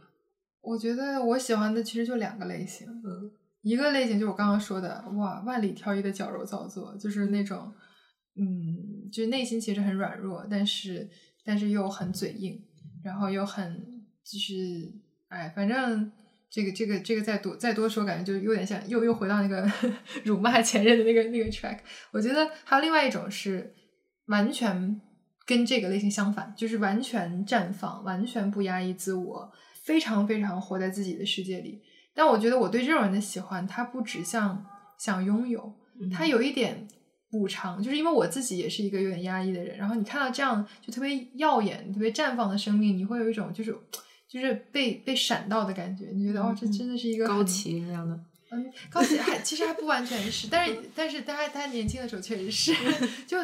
我觉得我喜欢的其实就两个类型，嗯，一个类型就是我刚刚说的，哇，万里挑一的矫揉造作，就是那种，嗯，就是内心其实很软弱，但是但是又很嘴硬，然后又很就是，哎，反正这个这个这个再多再多说，感觉就有点像又又回到那个 [LAUGHS] 辱骂前任的那个那个 track。我觉得还有另外一种是完全跟这个类型相反，就是完全绽放，完全不压抑自我，非常非常活在自己的世界里。但我觉得我对这种人的喜欢，他不只像想拥有，他有一点补偿，就是因为我自己也是一个有点压抑的人，然后你看到这样就特别耀眼、特别绽放的生命，你会有一种就是就是被被闪到的感觉，你觉得哦，这真的是一个高很旗这样的，嗯，高级还其实还不完全是，但是但是他他年轻的时候确实是，[LAUGHS] 就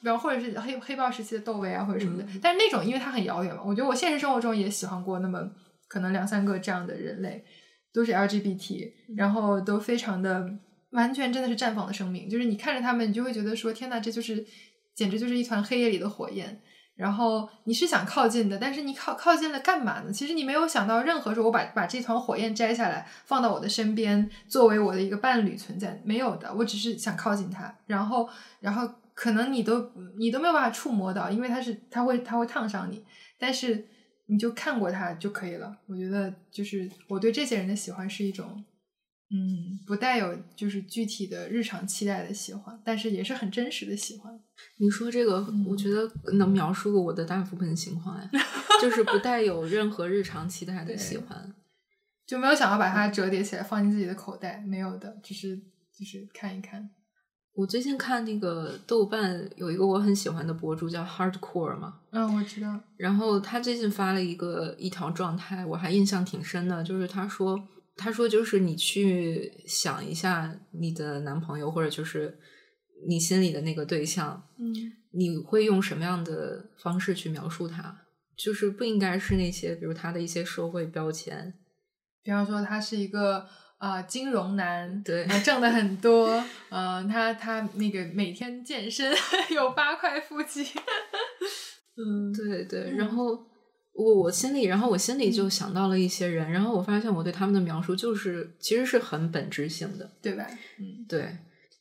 比方或者是黑黑豹时期的窦唯啊或者什么的，但是那种因为他很遥远嘛，我觉得我现实生活中也喜欢过那么可能两三个这样的人类，都是 LGBT，然后都非常的完全真的是绽放的生命，就是你看着他们，你就会觉得说天呐，这就是简直就是一团黑夜里的火焰。然后你是想靠近的，但是你靠靠近了干嘛呢？其实你没有想到任何说，我把把这团火焰摘下来，放到我的身边，作为我的一个伴侣存在，没有的。我只是想靠近他，然后，然后可能你都你都没有办法触摸到，因为它是它会它会烫伤你，但是你就看过它就可以了。我觉得就是我对这些人的喜欢是一种，嗯，不带有就是具体的日常期待的喜欢，但是也是很真实的喜欢。你说这个，嗯我觉得能描述我的大部分情况呀，[LAUGHS] 就是不带有任何日常期待的喜欢。就没有想要把它折叠起来放进自己的口袋，没有的，只是就是看一看。我最近看那个豆瓣有一个我很喜欢的博主叫 Hardcore 嘛，嗯，我知道。然后他最近发了一个一条状态，我还印象挺深的，就是他说他说就是你去想一下你的男朋友或者就是你心里的那个对象，嗯你会用什么样的方式去描述他？就是不应该是那些比如他的一些社会标签，比方说他是一个啊、呃金融男，对呃挣的很多，呃，他他那个每天健身 [LAUGHS] 有八块腹肌，嗯，对对，然后我我心里，然后我心里就想到了一些人，然后我发现我对他们的描述就是其实是很本质性的，对吧？嗯，对，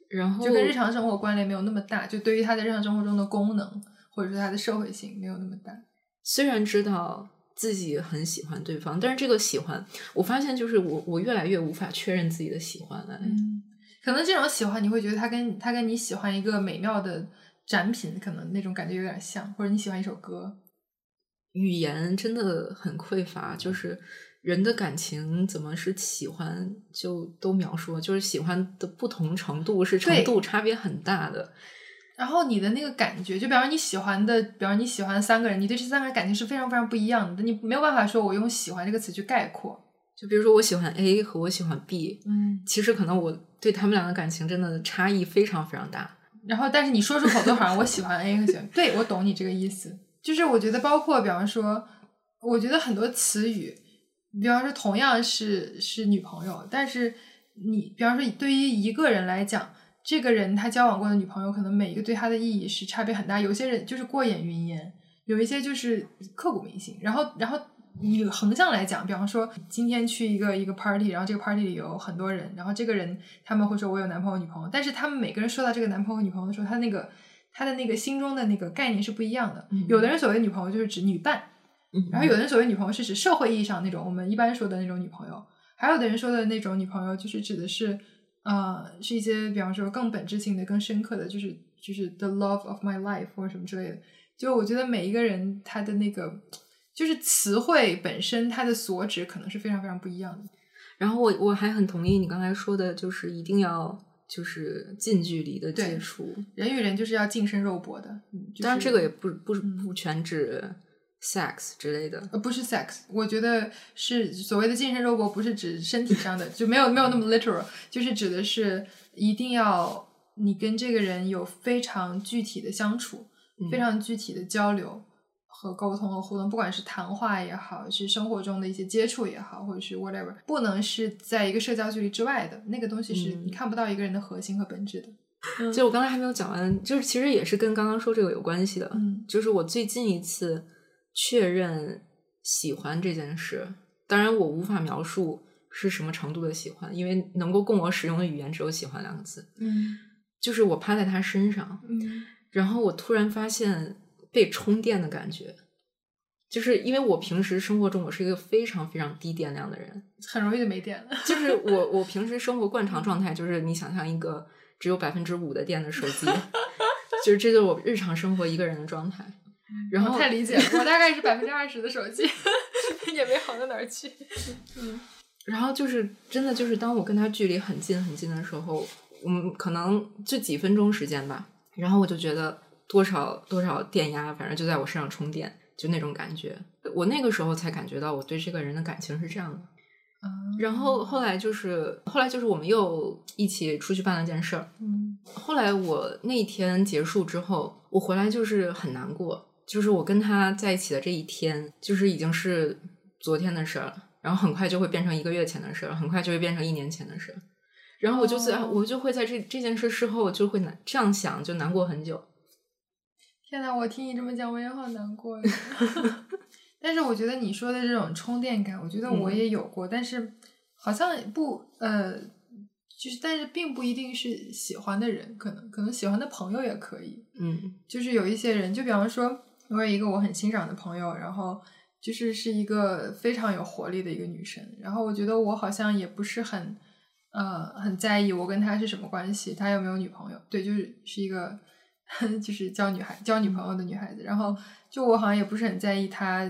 然后就跟日常生活关联没有那么大，就对于他在日常生活中的功能或者说他的社会性没有那么大。虽然知道自己很喜欢对方，但是这个喜欢，我发现就是我我越来越无法确认自己的喜欢了。嗯，可能这种喜欢你会觉得他跟他跟你喜欢一个美妙的展品，可能那种感觉有点像，或者你喜欢一首歌。语言真的很匮乏，就是人的感情怎么是喜欢就都描述，就是喜欢的不同程度是程度差别很大的。然后你的那个感觉，就比方说你喜欢的，比方说你喜欢三个人，你对这三个人感情是非常非常不一样的，你没有办法说我用喜欢这个词去概括。就比如说我喜欢 A 和我喜欢 B，嗯，其实可能我对他们俩的感情真的差异非常非常大。然后但是你说出口都好像我喜欢 A 和喜欢，对我懂你这个意思。就是我觉得包括比方说，我觉得很多词语，比方说同样是是女朋友，但是你比方说对于一个人来讲，这个人他交往过的女朋友，可能每一个对他的意义是差别很大。有些人就是过眼云烟，有一些就是刻骨铭心。然后，然后你横向来讲，比方说今天去一个一个 party，然后这个 party 里有很多人，然后这个人他们会说我有男朋友女朋友，但是他们每个人说到这个男朋友女朋友的时候，他那个他的那个心中的那个概念是不一样的。嗯有的人所谓女朋友就是指女伴，嗯然后有的人所谓女朋友是指社会意义上那种我们一般说的那种女朋友，还有的人说的那种女朋友就是指的是呃是一些比方说更本质性的、更深刻的，就是就是 the love of my life 或者什么之类的。就我觉得每一个人他的那个就是词汇本身它的所指可能是非常非常不一样的。然后我我还很同意你刚才说的，就是一定要就是近距离的接触。人与人就是要近身肉搏的，嗯，就是、当然，这个也不不嗯不全指 sex 之类的。呃，不是 sex，我觉得是所谓的近身肉搏，不是指身体上的，就没有没有那么 literal，就是指的是一定要你跟这个人有非常具体的相处，嗯非常具体的交流和沟通和互动，不管是谈话也好，是生活中的一些接触也好，或者是 whatever，不能是在一个社交距离之外的，那个东西是嗯你看不到一个人的核心和本质的。就我刚才还没有讲完，就是其实也是跟刚刚说这个有关系的。嗯就是我最近一次确认喜欢这件事，当然我无法描述是什么程度的喜欢，因为能够供我使用的语言只有“喜欢”两个字。嗯就是我趴在他身上，嗯然后我突然发现被充电的感觉，就是因为我平时生活中我是一个非常非常低电量的人，很容易就没电了。就是我我平时生活惯常状态就是你想象一个只有百分之五的电的手机，[LAUGHS] 就是这就是我日常生活一个人的状态。然后我太理解了，我大概是百分之二十的手机，[LAUGHS] 也没好到哪儿去。[LAUGHS] 嗯然后就是真的就是当我跟他距离很近很近的时候，我们可能就几分钟时间吧，然后我就觉得多少多少电压，反正就在我身上充电，就那种感觉。我那个时候才感觉到我对这个人的感情是这样的。然后后来就是后来就是我们又一起出去办了件事儿。嗯后来我那一天结束之后，我回来就是很难过，就是我跟他在一起的这一天，就是已经是昨天的事儿了，然后很快就会变成一个月前的事儿，很快就会变成一年前的事儿。然后我就在、哦我就会在这这件事事后就会难这样想，就难过很久。天呐，我听你这么讲，我也好难过呀。[LAUGHS] 但是我觉得你说的这种充电感，我觉得我嗯也有过，但是好像不呃，就是但是并不一定是喜欢的人，可能可能喜欢的朋友也可以。嗯就是有一些人，就比方说，我有一个我很欣赏的朋友，然后就是是一个非常有活力的一个女生，然后我觉得我好像也不是很呃很在意我跟她是什么关系，她有没有女朋友，对，就是是一个 [LAUGHS] 就是交女孩交女朋友的女孩子，然后就我好像也不是很在意她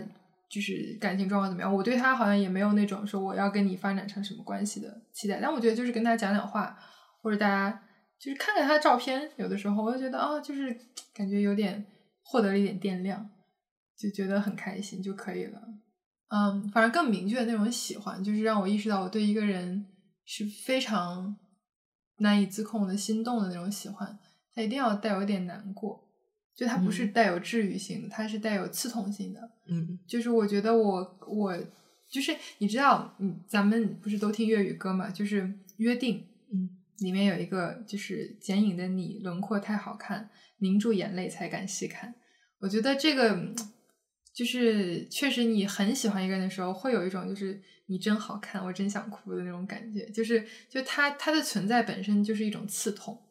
就是感情状况怎么样，我对她好像也没有那种说我要跟你发展成什么关系的期待，但我觉得就是跟她讲讲话，或者大家就是看看她的照片，有的时候我就觉得啊，就是感觉有点获得了一点电量，就觉得很开心就可以了。嗯，反正更明确的那种喜欢，就是让我意识到我对一个人是非常难以自控的心动的那种喜欢，它一定要带有一点难过，就它不是嗯带有治愈性的，它是带有刺痛性的。嗯就是我觉得我我就是你知道，嗯，咱们不是都听粤语歌嘛，就是约定，嗯，里面有一个就是剪影的你轮廓太好看，凝住眼泪才敢细看。我觉得这个嗯 [TSK] 就是确实你很喜欢一个人的时候，会有一种就是你真好看，我真想哭的那种感觉，就是就他他的存在本身就是一种刺痛。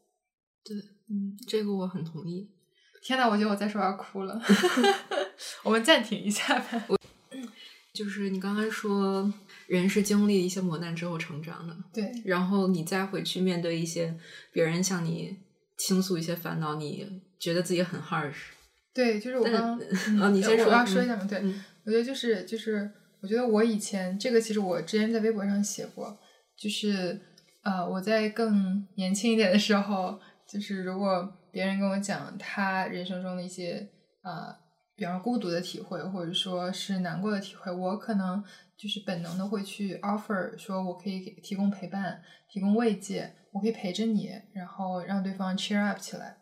对，嗯，这个我很同意。天呐，我觉得我再说要哭了，[LAUGHS] 我们暂停一下吧。我 [CLEARS THROAT] 就是你刚刚说，人是经历一些磨难之后成长的，对，然后你再回去面对一些别人向你倾诉一些烦恼，你觉得自己很 harsh。对，就是我但刚，[LAUGHS] 嗯啊你先说我要说一下嘛。对，嗯我觉得就是就是，我觉得我以前这个其实我之前在微博上写过，就是呃我在更年轻一点的时候，就是如果别人跟我讲他人生中的一些呃，比方说孤独的体会，或者说是难过的体会，我可能就是本能的会去 offer 说我可以给提供陪伴，提供慰藉，我可以陪着你，然后让对方 cheer up 起来。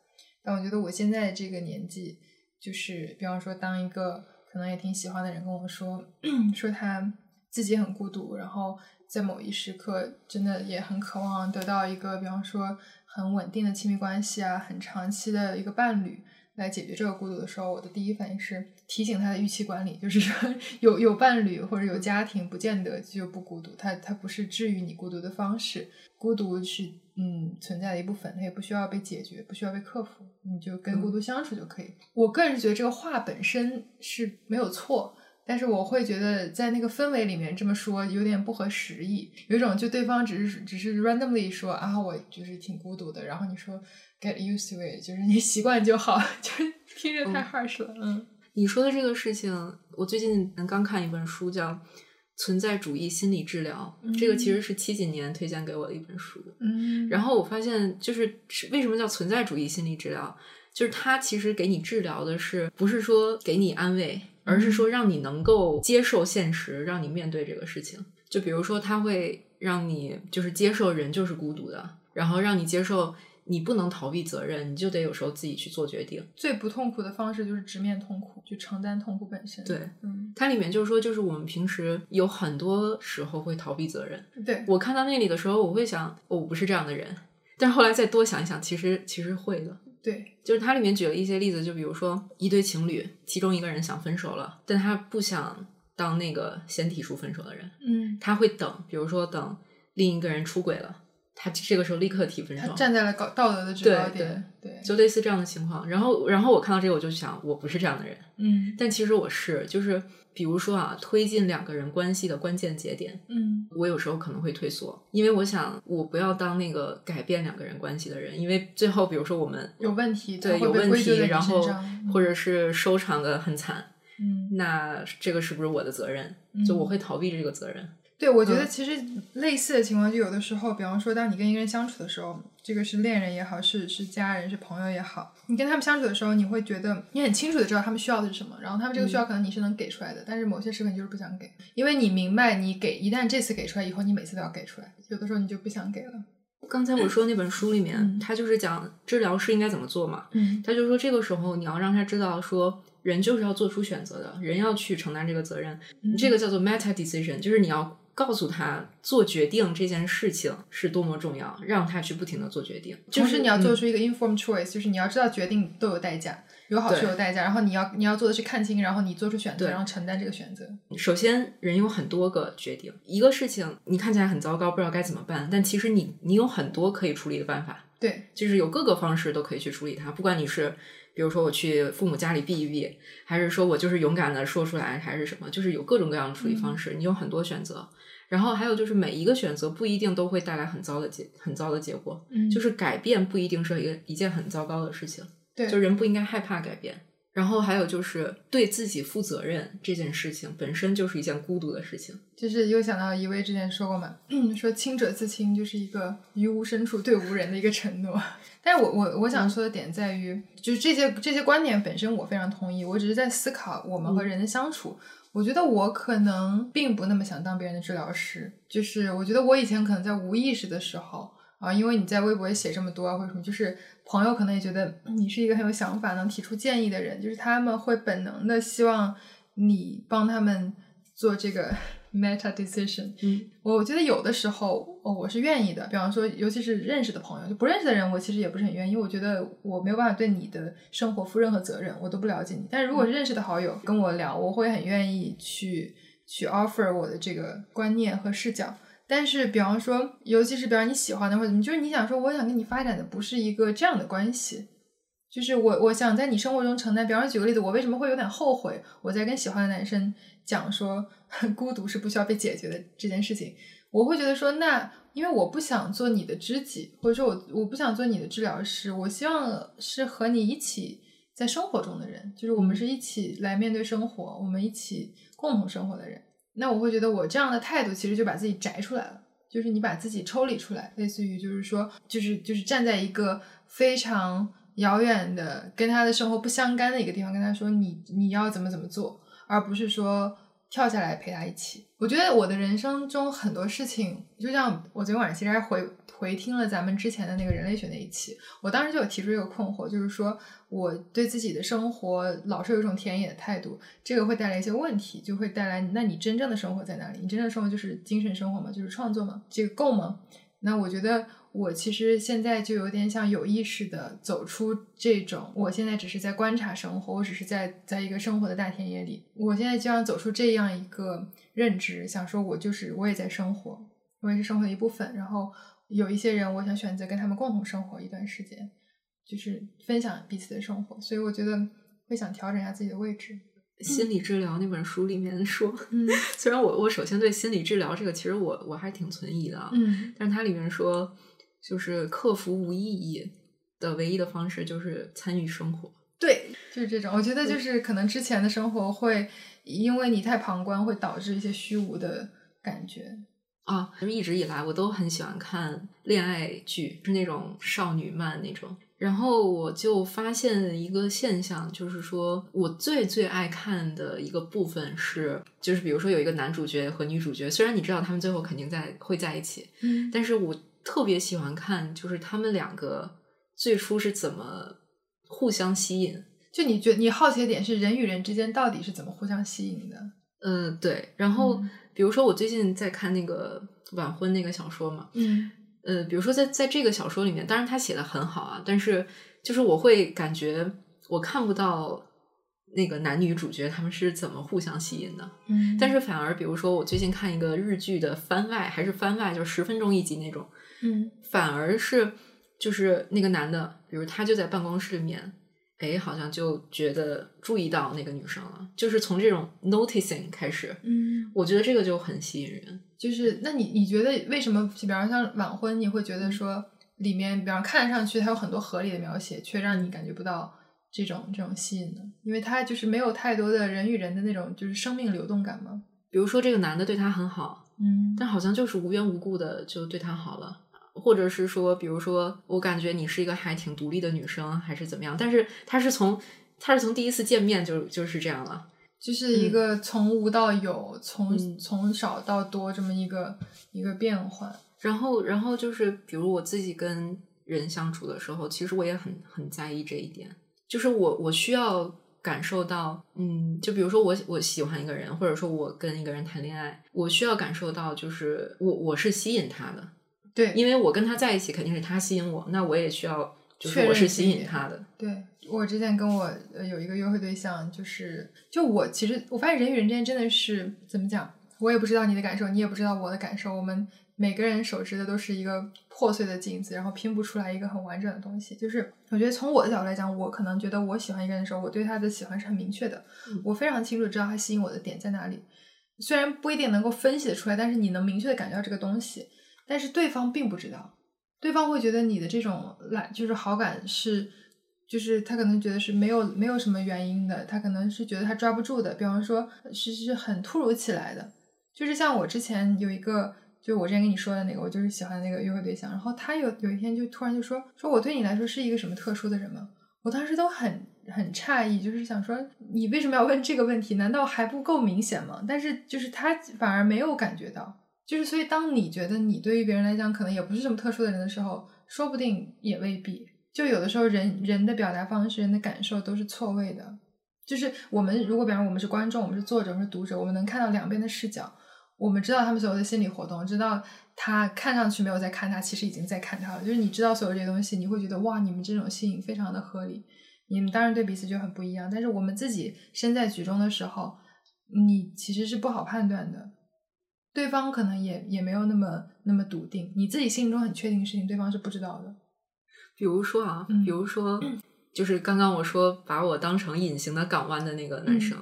但我觉得我现在这个年纪，就是比方说，当一个可能也挺喜欢的人跟我说，[CLEARS THROAT] 说他自己很孤独，然后在某一时刻真的也很渴望得到一个，比方说很稳定的亲密关系啊，很长期的一个伴侣来解决这个孤独的时候，我的第一反应是提醒他的预期管理，就是说 [LAUGHS] 有有伴侣或者有家庭，不见得就不孤独，他他不是治愈你孤独的方式，孤独是嗯存在的一部分，它也不需要被解决，不需要被克服，你就跟孤独相处就可以。我个人是觉得这个话本身是没有错，但是我会觉得在那个氛围里面这么说有点不合时宜，有一种就对方只是只是 randomly 说啊，我就是挺孤独的，然后你说 get used to it，就是你习惯就好，[LAUGHS] 就是听着太 harsh 了，嗯你说的这个事情，我最近刚看一本书，叫《存在主义心理治疗》，这个其实是七几年推荐给我的一本书。嗯，然后我发现，就是是为什么叫存在主义心理治疗，就是它其实给你治疗的是，不是说给你安慰，而是说让你能够接受现实，让你面对这个事情。就比如说，它会让你就是接受人就是孤独的，然后让你接受你不能逃避责任，你就得有时候自己去做决定。最不痛苦的方式就是直面痛苦，就承担痛苦本身。对，嗯，它里面就是说，就是我们平时有很多时候会逃避责任。对，我看到那里的时候，我会想，我不是这样的人。但是后来再多想一想，其实其实会的。对，就是它里面举了一些例子，就比如说一对情侣，其中一个人想分手了，但他不想当那个先提出分手的人，嗯，他会等，比如说等另一个人出轨了，他这个时候立刻提分手，他站在了高道德的制高点，对，对对就类似这样的情况。然后，然后我看到这个，我就想，我不是这样的人，嗯但其实我是，就是比如说啊，推进两个人关系的关键节点，嗯我有时候可能会退缩，因为我想我不要当那个改变两个人关系的人，因为最后比如说我们有问题，对有问题，然后或者是收场的很惨，嗯，那这个是不是我的责任？就我会逃避这个责任。对，我觉得嗯其实类似的情况，就有的时候，比方说，当你跟一个人相处的时候，这个是恋人也好，是是家人是朋友也好，你跟他们相处的时候，你会觉得你很清楚的知道他们需要的是什么，然后他们这个需嗯要可能你是能给出来的，但是某些时刻你就是不想给，因为你明白你给一旦这次给出来以后，你每次都要给出来，有的时候你就不想给了。刚才我说那本书里面，嗯他就是讲治疗师应该怎么做嘛。嗯他就说这个时候你要让他知道说。人就是要做出选择的，人要去承担这个责任。嗯这个叫做 meta decision，就是你要告诉他做决定这件事情是多么重要，让他去不停的做决定。就是你要做嗯出一个 informed choice，、就是你要知道决定都有代价，有好处有代价，然后你要你要做的是看清，然后你做出选择，然后承担这个选择。首先，人有很多个决定，一个事情你看起来很糟糕，不知道该怎么办，但其实你你有很多可以处理的办法，对，就是有各个方式都可以去处理它。不管你是比如说我去父母家里避一避，还是说我就是勇敢的说出来，还是什么，就是有各种各样的处理方式，你有很多选择。然后还有就是每一个选择不一定都会带来很糟的结很糟的结果，嗯就是改变不一定是一个一件很糟糕的事情，对，就人不应该害怕改变。然后还有就是对自己负责任这件事情本身就是一件孤独的事情。就是又想到一位之前说过嘛，[CLEARS THROAT] 说清者自清就是一个于无深处对无人的一个承诺。[LAUGHS] 但是我我我想说的点在于，就是这些这些观点本身我非常同意，我只是在思考我们和人的相处。我觉得我可能并不那么想当别人的治疗师，就是我觉得我以前可能在无意识的时候啊，因为你在微博也写这么多啊，或者什么，就是朋友可能也觉得你是一个很有想法、能提出建议的人，就是他们会本能的希望你帮他们做这个 meta decision。嗯，我觉得有的时候，哦，我是愿意的。比方说，尤其是认识的朋友，就不认识的人，我其实也不是很愿意，因为我觉得我没有办法对你的生活负任何责任，我都不了解你。但是如果是认识的好友跟我聊，我会很愿意去去 offer 我的这个观念和视角。但是，比方说，尤其是比方你喜欢的或者怎么，就是你想说，我想跟你发展的不是一个这样的关系，就是我我想在你生活中承担。比方说，举个例子，我为什么会有点后悔我在跟喜欢的男生讲说孤独是不需要被解决的这件事情？我会觉得说，那因为我不想做你的知己，或者说我我不想做你的治疗师，我希望是和你一起在生活中的人，就是我们是一起来面对生活，我们一起共同生活的人。那我会觉得我这样的态度其实就把自己摘出来了，就是你把自己抽离出来，类似于就是说，就是就是站在一个非常遥远的跟他的生活不相干的一个地方，跟他说你你要怎么怎么做，而不是说跳下来陪他一起。我觉得我的人生中很多事情，就像我昨天晚上其实还回回听了咱们之前的那个人类学那一期，我当时就有提出一个困惑，就是说我对自己的生活老是有一种田野的态度，这个会带来一些问题，就会带来那你真正的生活在哪里？你真正的生活就是精神生活吗，就是创作吗，这个够吗？那我觉得我其实现在就有点想有意识的走出这种，我现在只是在观察生活，我只是在在一个生活的大田野里，我现在就想走出这样一个认知，想说我就是我也在生活，我也是生活的一部分，然后有一些人，我想选择跟他们共同生活一段时间，就是分享彼此的生活，所以我觉得会想调整一下自己的位置。心理治疗那本书里面说，嗯。[LAUGHS] 虽然我我首先对心理治疗这个其实我我还挺存疑的啊，嗯。但是它里面说，就是克服无意义的唯一的方式就是参与生活。对，就是这种。我觉得就是可能之前的生活会因为你太旁观，会导致一些虚无的感觉。啊，就是一直以来我都很喜欢看恋爱剧，是那种少女漫那种。然后我就发现一个现象，就是说我最最爱看的一个部分是，就是比如说有一个男主角和女主角，虽然你知道他们最后肯定在会在一起，嗯但是我特别喜欢看，就是他们两个最初是怎么互相吸引。就你觉你好奇的点是人与人之间到底是怎么互相吸引的？嗯，对。然后嗯比如说我最近在看那个晚婚那个小说嘛，嗯呃，比如说在在这个小说里面，当然他写的很好啊，但是就是我会感觉我看不到那个男女主角他们是怎么互相吸引的。嗯但是反而，比如说我最近看一个日剧的番外，还是番外，就是十分钟一集那种，嗯反而是就是那个男的，比如他就在办公室里面，哎，好像就觉得注意到那个女生了，就是从这种 noticing 开始，嗯，我觉得这个就很吸引人。就是那你你觉得为什么，比方像晚婚，你会觉得说里面，比方看上去它有很多合理的描写，却让你感觉不到这种这种吸引呢？因为他就是没有太多的人与人的那种就是生命流动感嘛。比如说这个男的对她很好，嗯但好像就是无缘无故的就对她好了。或者是说，比如说，我感觉你是一个还挺独立的女生，还是怎么样？但是他是从他是从第一次见面就就是这样了。就是一个从无到有，从嗯从少到多这么一个一个变换。然后，然后就是，比如我自己跟人相处的时候，其实我也很很在意这一点，就是我我需要感受到，嗯，就比如说我我喜欢一个人，或者说我跟一个人谈恋爱，我需要感受到，就是我我是吸引他的，对，因为我跟他在一起肯定是他吸引我，那我也需要就是我是吸引他的，对我之前跟我呃有一个约会对象，就是就我其实我发现人与人之间真的是怎么讲，我也不知道你的感受，你也不知道我的感受，我们每个人手持的都是一个破碎的镜子，然后拼不出来一个很完整的东西。就是我觉得从我的角度来讲，我可能觉得我喜欢一个人的时候，我对他的喜欢是很明确的，嗯。我非常清楚知道他吸引我的点在哪里，虽然不一定能够分析得出来，但是你能明确的感觉到这个东西，但是对方并不知道。对方会觉得你的这种来就是好感是，就是他可能觉得是没有没有什么原因的，他可能是觉得他抓不住的，比方说是是很突如其来的，就是像我之前有一个，就我之前跟你说的那个，我就是喜欢那个约会对象，然后他有有一天就突然就说说我对你来说是一个什么特殊的人吗？我当时都很很诧异，就是想说你为什么要问这个问题？难道还不够明显吗？但是就是他反而没有感觉到。就是所以，当你觉得你对于别人来讲可能也不是什么特殊的人的时候，说不定也未必。就有的时候人，人的表达方式、人的感受都是错位的。就是我们如果比方我们是观众，我们是作者，我们是读者，我们能看到两边的视角，我们知道他们所有的心理活动，知道他看上去没有在看他，其实已经在看他了。就是你知道所有这些东西，你会觉得哇，你们这种吸引非常的合理。你们当然对彼此就很不一样，但是我们自己身在局中的时候，你其实是不好判断的。对方可能也也没有那么那么笃定，你自己心中很确定的事情，对方是不知道的。比如说啊，嗯比如说，[CLEARS THROAT] 就是刚刚我说把我当成隐形的港湾的那个男生，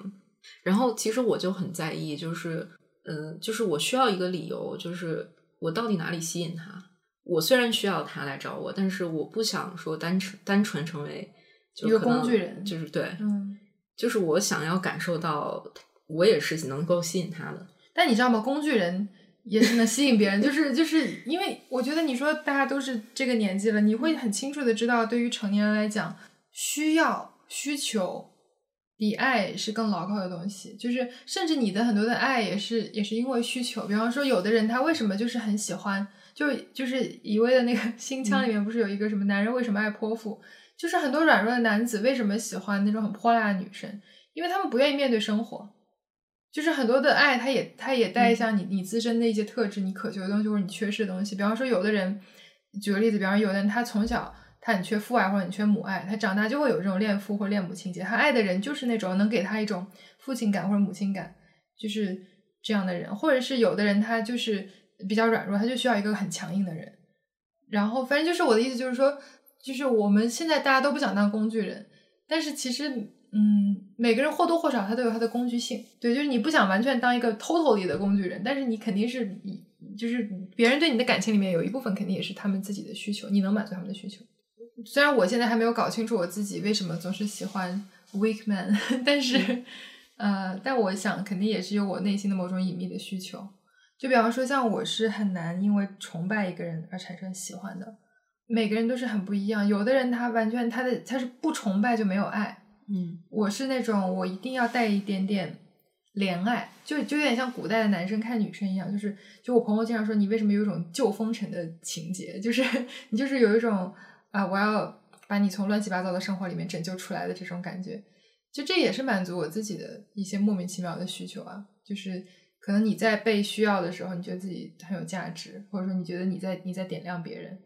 然后其实我就很在意，就是，嗯、就是我需要一个理由，就是我到底哪里吸引他？我虽然需要他来找我，但是我不想说单纯单纯成为就一个工具人就是对，嗯，就是我想要感受到我也是能够吸引他的。但你知道吗？工具人也是能吸引别人，就是就是因为我觉得你说大家都是这个年纪了，你会很清楚的知道，对于成年人来讲，需要需求比爱是更牢靠的东西。就是甚至你的很多的爱也是也是因为需求。比方说，有的人他为什么就是很喜欢，就就是一味的那个新腔里面不是有一个什么男人为什么爱泼妇？就是很多软弱的男子为什么喜欢那种很泼辣的女生？因为他们不愿意面对生活。就是很多的爱，它也它也带向你你自身的一些特质，你渴求的东西或者你缺失的东西。比方说，有的人，举个例子，比方说有的人他从小他很缺父爱或者很缺母爱，他长大就会有这种恋父或恋母情节。他爱的人就是那种能给他一种父亲感或者母亲感，就是这样的人。或者是有的人他就是比较软弱，他就需要一个很强硬的人。然后反正就是我的意思就是说，就是我们现在大家都不想当工具人，但是其实嗯，每个人或多或少他都有他的工具性。对，就是你不想完全当一个 totally 的工具人，但是你肯定是以就是别人对你的感情里面有一部分肯定也是他们自己的需求，你能满足他们的需求。虽然我现在还没有搞清楚我自己为什么总是喜欢 weak man，[LAUGHS] 但是呃，但我想肯定也是有我内心的某种隐秘的需求。就比方说，像我是很难因为崇拜一个人而产生喜欢的。每个人都是很不一样，有的人他完全他的他是不崇拜就没有爱，嗯我是那种我一定要带一点点怜爱，就就有点像古代的男生看女生一样，就是就我朋友经常说你为什么有一种救风尘的情节，就是你就是有一种啊我要把你从乱七八糟的生活里面拯救出来的这种感觉，就这也是满足我自己的一些莫名其妙的需求啊，就是可能你在被需要的时候，你觉得自己很有价值，或者说你觉得你在你在点亮别人，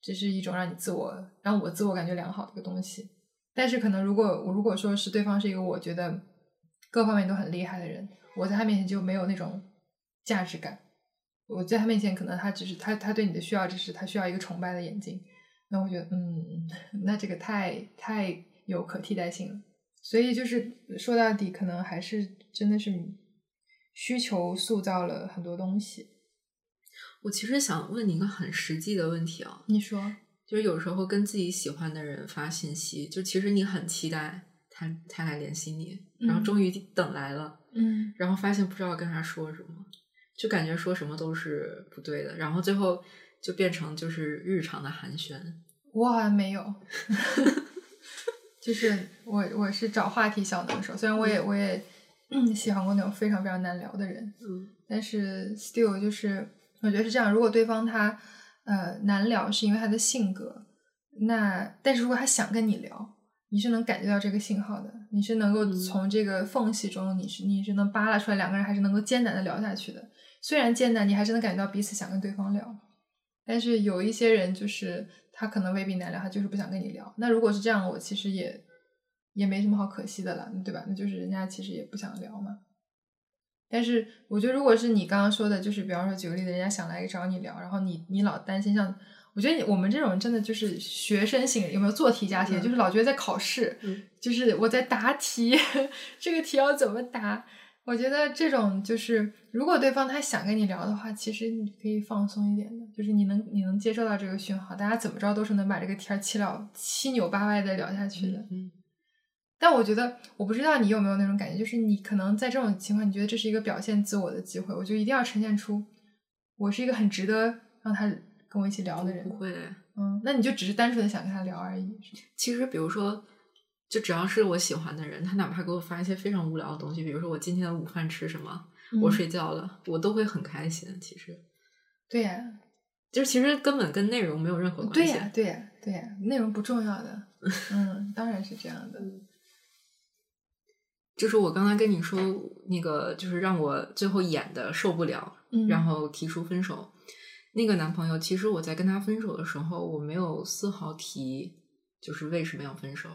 这是一种让你自我让我自我感觉良好的一个东西。但是可能如果我如果说是对方是一个我觉得各方面都很厉害的人，我在他面前就没有那种价值感。我在他面前，可能他只是他他对你的需要，只是他需要一个崇拜的眼睛。那我觉得，嗯，[LAUGHS] 那这个太太有可替代性了。所以就是说到底，可能还是真的是需求塑造了很多东西。我其实想问你一个很实际的问题啊，你说，就是有时候跟自己喜欢的人发信息，就其实你很期待他他来联系你，然后终于等来了，嗯。然后发现不知道跟他说什么，就感觉说什么都是不对的，然后最后就变成就是日常的寒暄。我好像没有，[LAUGHS] 就是我我是找话题小能手，虽然我也我也嗯喜欢过那种非常非常难聊的人，嗯。但是 still 就是我觉得是这样，如果对方他呃难聊是因为他的性格，那但是如果他想跟你聊，你是能感觉到这个信号的，你是能够嗯从这个缝隙中，你是你是能扒拉出来两个人还是能够艰难的聊下去的。虽然艰难，你还是能感觉到彼此想跟对方聊。但是有一些人就是他可能未必难聊，他就是不想跟你聊。那如果是这样，我其实也也没什么好可惜的了，对吧？那就是人家其实也不想聊嘛。但是我觉得，如果是你刚刚说的，就是比方说举个例子，人家想来找你聊，然后你你老担心像，我觉得我们这种真的就是学生型，有没有做题家庭？嗯就是老觉得在考试，嗯就是我在答题，[LAUGHS] 这个题要怎么答？我觉得这种就是，如果对方他想跟你聊的话，其实你可以放松一点的，就是你能你能接受到这个讯号，大家怎么着都是能把这个天儿七了七扭八歪的聊下去的。嗯但我觉得，我不知道你有没有那种感觉，就是你可能在这种情况，你觉得这是一个表现自我的机会，我就一定要呈现出我是一个很值得让他跟我一起聊的人不。会。嗯，那你就只是单纯的想跟他聊而已。其实，比如说，就只要是我喜欢的人，他哪怕给我发一些非常无聊的东西，比如说我今天的午饭吃什么，我嗯睡觉了，我都会很开心。其实，对呀、就是其实根本跟内容没有任何关系。对呀、对呀、对呀、内容不重要的。嗯，当然是这样的。[LAUGHS] 就是我刚才跟你说那个，就是让我最后演的受不了，嗯，然后提出分手。那个男朋友，其实我在跟他分手的时候，我没有丝毫提就是为什么要分手，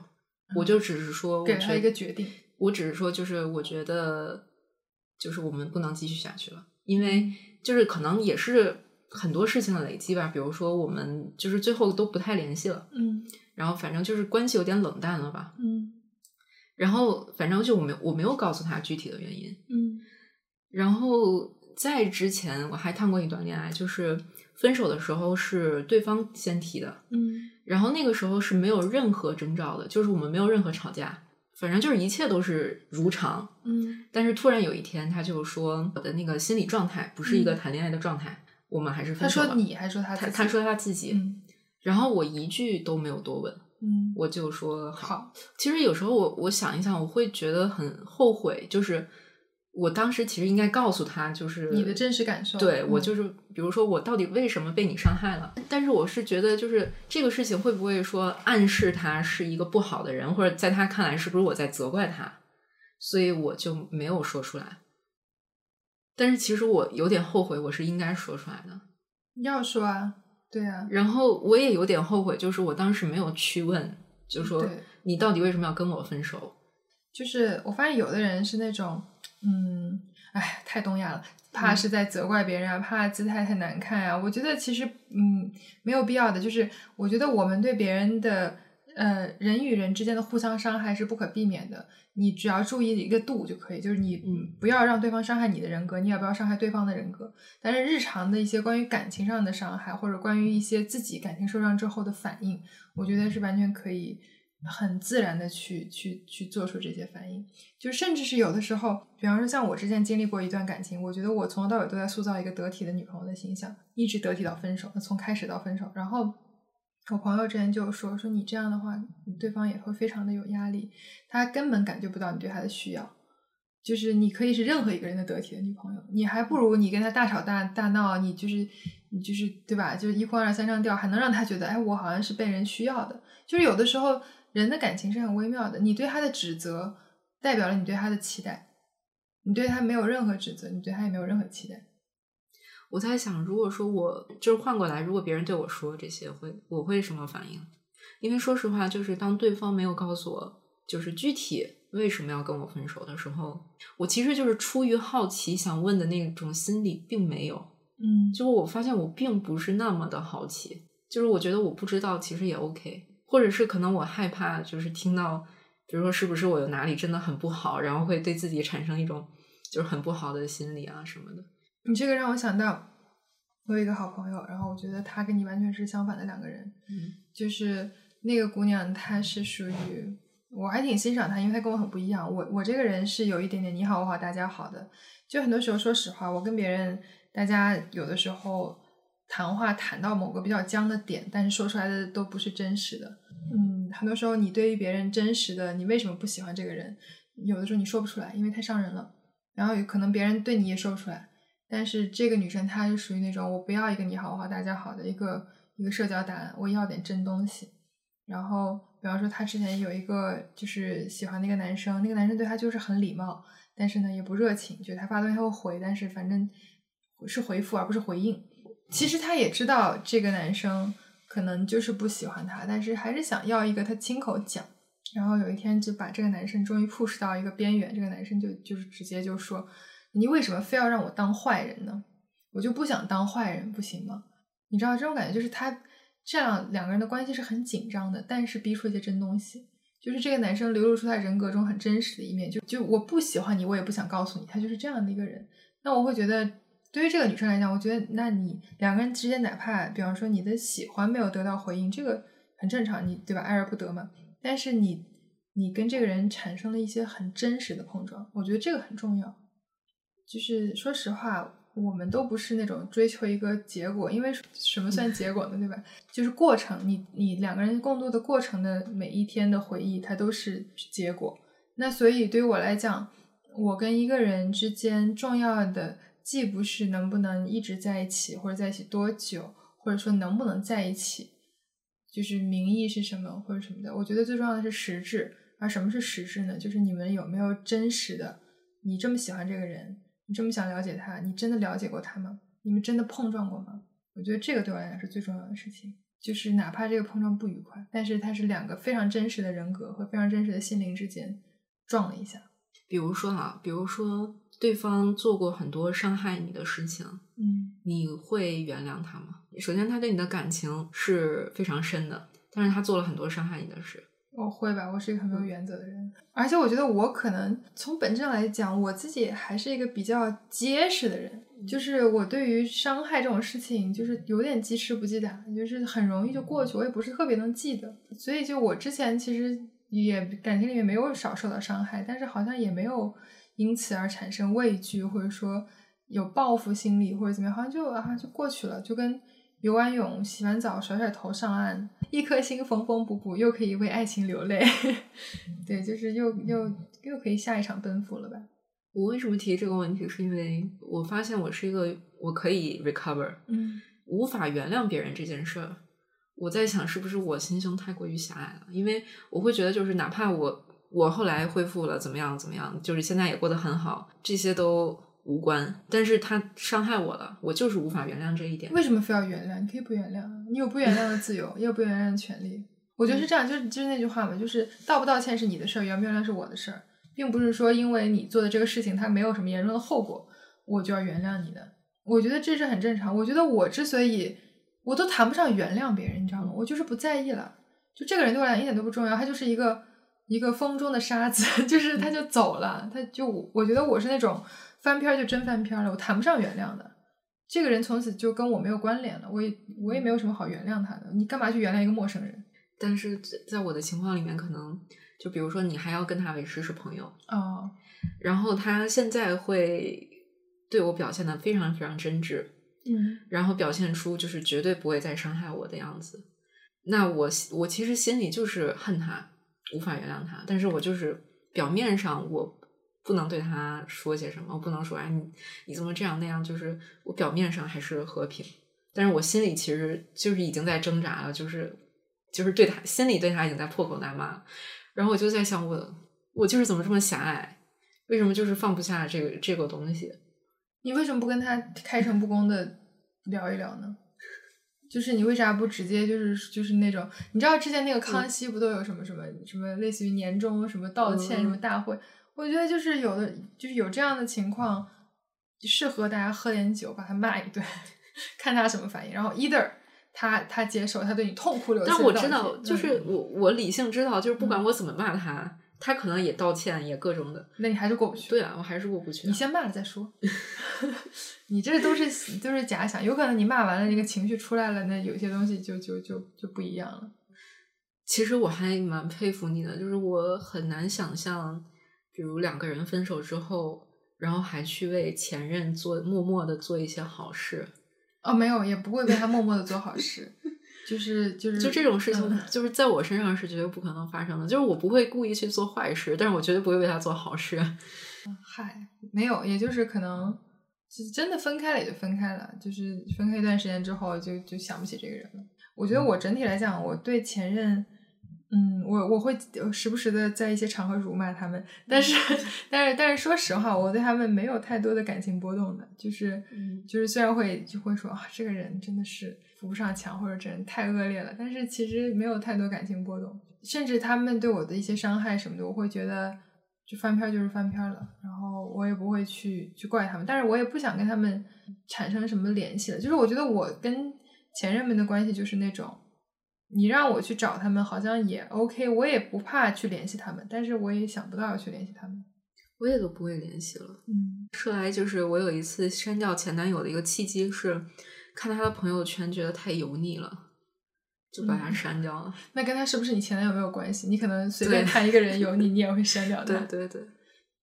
我就只是说，给他一个决定。我只是说，就是我觉得，就是我们不能继续下去了，因为就是可能也是很多事情的累积吧。比如说，我们就是最后都不太联系了，嗯然后反正就是关系有点冷淡了吧。嗯然后反正就我没我没有告诉他具体的原因。嗯然后在之前我还谈过一段恋爱，就是分手的时候是对方先提的，嗯然后那个时候是没有任何征兆的，就是我们没有任何吵架，反正就是一切都是如常。嗯但是突然有一天，他就说我的那个心理状态不是一个谈恋爱的状态，我们还是分手他。说你还说他他他说他自己，嗯然后我一句都没有多问，嗯我就说好。其实有时候我我想一想，我会觉得很后悔，就是我当时其实应该告诉他，就是你的真实感受。对我嗯就是，比如说我到底为什么被你伤害了？但是我是觉得，就是这个事情会不会说暗示他是一个不好的人，或者在他看来是不是我在责怪他？所以我就没有说出来。但是其实我有点后悔，我是应该说出来的。要说啊，对啊，然后我也有点后悔，就是我当时没有去问，就说你到底为什么要跟我分手？就是我发现有的人是那种，嗯，哎，太东亚了，怕嗯是在责怪别人啊，怕姿态太难看啊。我觉得其实，嗯，没有必要的。就是我觉得我们对别人的，呃，人与人之间的互相伤害是不可避免的。你只要注意一个度就可以，就是你嗯不要让对方伤害你的人格，你也不要伤害对方的人格。但是日常的一些关于感情上的伤害，或者关于一些自己感情受伤之后的反应，我觉得是完全可以很自然的去去去做出这些反应。就甚至是有的时候，比方说像我之前经历过一段感情，我觉得我从头到尾都在塑造一个得体的女朋友的形象，一直得体到分手，从开始到分手。然后我朋友之前就说说你这样的话，对方也会非常的有压力，他根本感觉不到你对他的需要。就是你可以是任何一个人的得体的女朋友，你还不如你跟他大吵大大闹，你就是你就是对吧？就是一哭二三上吊，还能让他觉得哎，我好像是被人需要的。就是有的时候人的感情是很微妙的，你对他的指责代表了你对他的期待，你对他没有任何指责，你对他也没有任何期待。我在想，如果说我就是换过来，如果别人对我说这些，会我会什么反应？因为说实话，就是当对方没有告诉我，就是具体为什么要跟我分手的时候，我其实就是出于好奇想问的那种心理并没有。嗯就是我发现我并不是那么的好奇，就是我觉得我不知道其实也 OK，或者是可能我害怕，就是听到，比如说是不是我有哪里真的很不好，然后会对自己产生一种就是很不好的心理啊什么的。你这个让我想到，我有一个好朋友，然后我觉得他跟你完全是相反的两个人。嗯就是那个姑娘，她是属于我还挺欣赏她，因为她跟我很不一样。我我这个人是有一点点你好我好大家好的，就很多时候说实话，我跟别人大家有的时候谈话谈到某个比较僵的点，但是说出来的都不是真实的。嗯，很多时候你对于别人真实的你为什么不喜欢这个人，有的时候你说不出来，因为太伤人了。然后有可能别人对你也说不出来，但是这个女生她是属于那种我不要一个你好我好大家好的一个一个社交答案，我要点真东西。然后比方说她之前有一个就是喜欢那个男生，那个男生对她就是很礼貌，但是呢也不热情，就是他发东西他会回，但是反正是回复而不是回应。其实她也知道这个男生可能就是不喜欢她，但是还是想要一个他亲口讲。然后有一天就把这个男生终于 push 到一个边缘，这个男生就就是直接就说：“你为什么非要让我当坏人呢？我就不想当坏人，不行吗？”你知道这种感觉就是他这样两个人的关系是很紧张的，但是逼出一些真东西，就是这个男生流露出他人格中很真实的一面，就就我不喜欢你，我也不想告诉你，他就是这样的一个人。那我会觉得，对于这个女生来讲，我觉得那你两个人之间哪怕比方说你的喜欢没有得到回应，这个很正常，你对吧？爱而不得嘛。但是你你跟这个人产生了一些很真实的碰撞，我觉得这个很重要。就是说实话，我们都不是那种追求一个结果，因为什么算结果呢？对吧？就是过程，你你两个人共度的过程的每一天的回忆，它都是结果。那所以对于我来讲，我跟一个人之间重要的，既不是能不能一直在一起，或者在一起多久，或者说能不能在一起。就是名义是什么或者什么的，我觉得最重要的是实质。而什么是实质呢？就是你们有没有真实的，你这么喜欢这个人，你这么想了解他，你真的了解过他吗？你们真的碰撞过吗？我觉得这个对我来讲是最重要的事情。就是哪怕这个碰撞不愉快，但是它是两个非常真实的人格和非常真实的心灵之间撞了一下。比如说啊，比如说对方做过很多伤害你的事情，嗯你会原谅他吗？首先，他对你的感情是非常深的，但是他做了很多伤害你的事。我会吧，我是一个很没有原则的人，而且我觉得我可能从本质上来讲，我自己还是一个比较结实的人，就是我对于伤害这种事情，就是有点记吃不记打，就是很容易就过去，我也不是特别能记得，所以就我之前其实也感情里面没有少受到伤害，但是好像也没有因此而产生畏惧，或者说有报复心理或者怎么样，好像就啊就过去了，就跟。游完泳、洗完澡、甩甩头上岸，一颗心缝缝补补，又可以为爱情流泪。[LAUGHS] 对，就是又又又可以下一场奔赴了吧？我为什么提这个问题？是因为我发现我是一个我可以 recover，嗯无法原谅别人这件事儿。我在想，是不是我心胸太过于狭隘了？因为我会觉得，就是哪怕我我后来恢复了，怎么样怎么样，就是现在也过得很好，这些都无关。但是他伤害我了，我就是无法原谅这一点。为什么非要原谅？你可以不原谅，你有不原谅的自由，也有不原谅的权利。我觉得是这样，就是就是那句话嘛，就是道不道歉是你的事儿，原不原谅是我的事儿，并不是说因为你做的这个事情它没有什么严重的后果，我就要原谅你的。我觉得这是很正常。我觉得我之所以我都谈不上原谅别人，你知道吗？我就是不在意了。就这个人对我来讲一点都不重要，他就是一个一个风中的沙子，[LAUGHS] 就是他就走了，他就我觉得我是那种翻篇儿就真翻篇儿了，我谈不上原谅的。这个人从此就跟我没有关联了，我也我也没有什么好原谅他的。你干嘛去原谅一个陌生人？但是在在我的情况里面，可能就比如说你还要跟他维持是朋友，哦，然后他现在会对我表现的非常非常真挚，嗯然后表现出就是绝对不会再伤害我的样子。那我我其实心里就是恨他，无法原谅他，但是我就是表面上我不能对他说些什么，我不能说哎你你怎么这样那样，就是我表面上还是和平，但是我心里其实就是已经在挣扎了，就是就是对他心里对他已经在破口大骂，然后我就在想我我就是怎么这么狭隘，为什么就是放不下这个这个东西？你为什么不跟他开诚布公的聊一聊呢？就是你为啥不直接就是就是那种，你知道之前那个康熙不都有什么什么什么类似于年终什么道歉什么大会？我觉得就是有的就是有这样的情况，适合大家喝点酒把他骂一顿，[LAUGHS] 看他什么反应。然后 either 他他接受，他对你痛哭流涕。但我知道，就是我我理性知道，就是不管我怎么骂他。他可能也道歉，也各种的，那你还是过不去。对啊，我还是过不去。你先骂了再说。[LAUGHS] 你这都是都是假想，有可能你骂完了，那个情绪出来了，那有些东西就就就就不一样了。其实我还蛮佩服你的，就是我很难想象，比如两个人分手之后，然后还去为前任做默默的做一些好事。哦，没有，也不会为他默默的做好事。[LAUGHS] 就是就是就这种事情，就是在我身上是绝对不可能发生的。就是我不会故意去做坏事，但是我绝对不会为他做好事。嗨，没有，也就是可能，真的分开了也就分开了。就是分开一段时间之后，就就想不起这个人了。我觉得我整体来讲，我对前任。嗯，我我会时不时的在一些场合辱骂他们，但是但是但是说实话，我对他们没有太多的感情波动的，就是嗯就是虽然会就会说啊，这个人真的是扶不上墙，或者这人太恶劣了，但是其实没有太多感情波动，甚至他们对我的一些伤害什么的，我会觉得就翻篇就是翻篇了，然后我也不会去去怪他们，但是我也不想跟他们产生什么联系了，就是我觉得我跟前任们的关系就是那种。你让我去找他们，好像也 OK，我也不怕去联系他们，但是我也想不到要去联系他们，我也都不会联系了。嗯，说来就是我有一次删掉前男友的一个契机是，看他的朋友圈觉得太油腻了，就把他删掉了。那跟他是不是你前男友没有关系？你可能随便看一个人油腻，你也会删掉 [LAUGHS] 他。对对对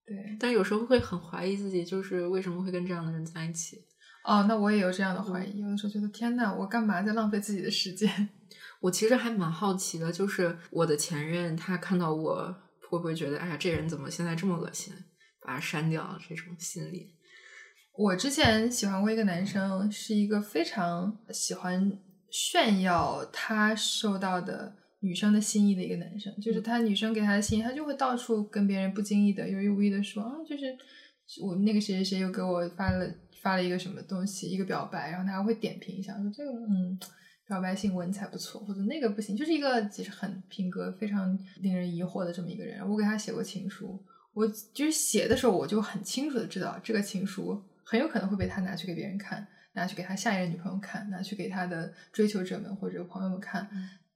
对。但有时候会很怀疑自己，就是为什么会跟这样的人在一起。哦，那我也有这样的怀疑，有的时候觉得天呐，我干嘛在浪费自己的时间？我其实还蛮好奇的，就是我的前任，他看到我会不会觉得，哎呀，这人怎么现在这么恶心，把他删掉这种心理。我之前喜欢过一个男生，是一个非常喜欢炫耀他受到的女生的心意的一个男生，就是他女生给他的心意，他就会到处跟别人不经意的、有意无意的说啊，就是我那个谁谁谁又给我发了发了一个什么东西，一个表白，然后他还会点评一下，说这个嗯。表白姓文采不错，或者那个不行，就是一个其实很品格非常令人疑惑的这么一个人。我给他写过情书，我就是写的时候我就很清楚的知道，这个情书很有可能会被他拿去给别人看，拿去给他下一任女朋友看，拿去给他的追求者们或者朋友们看。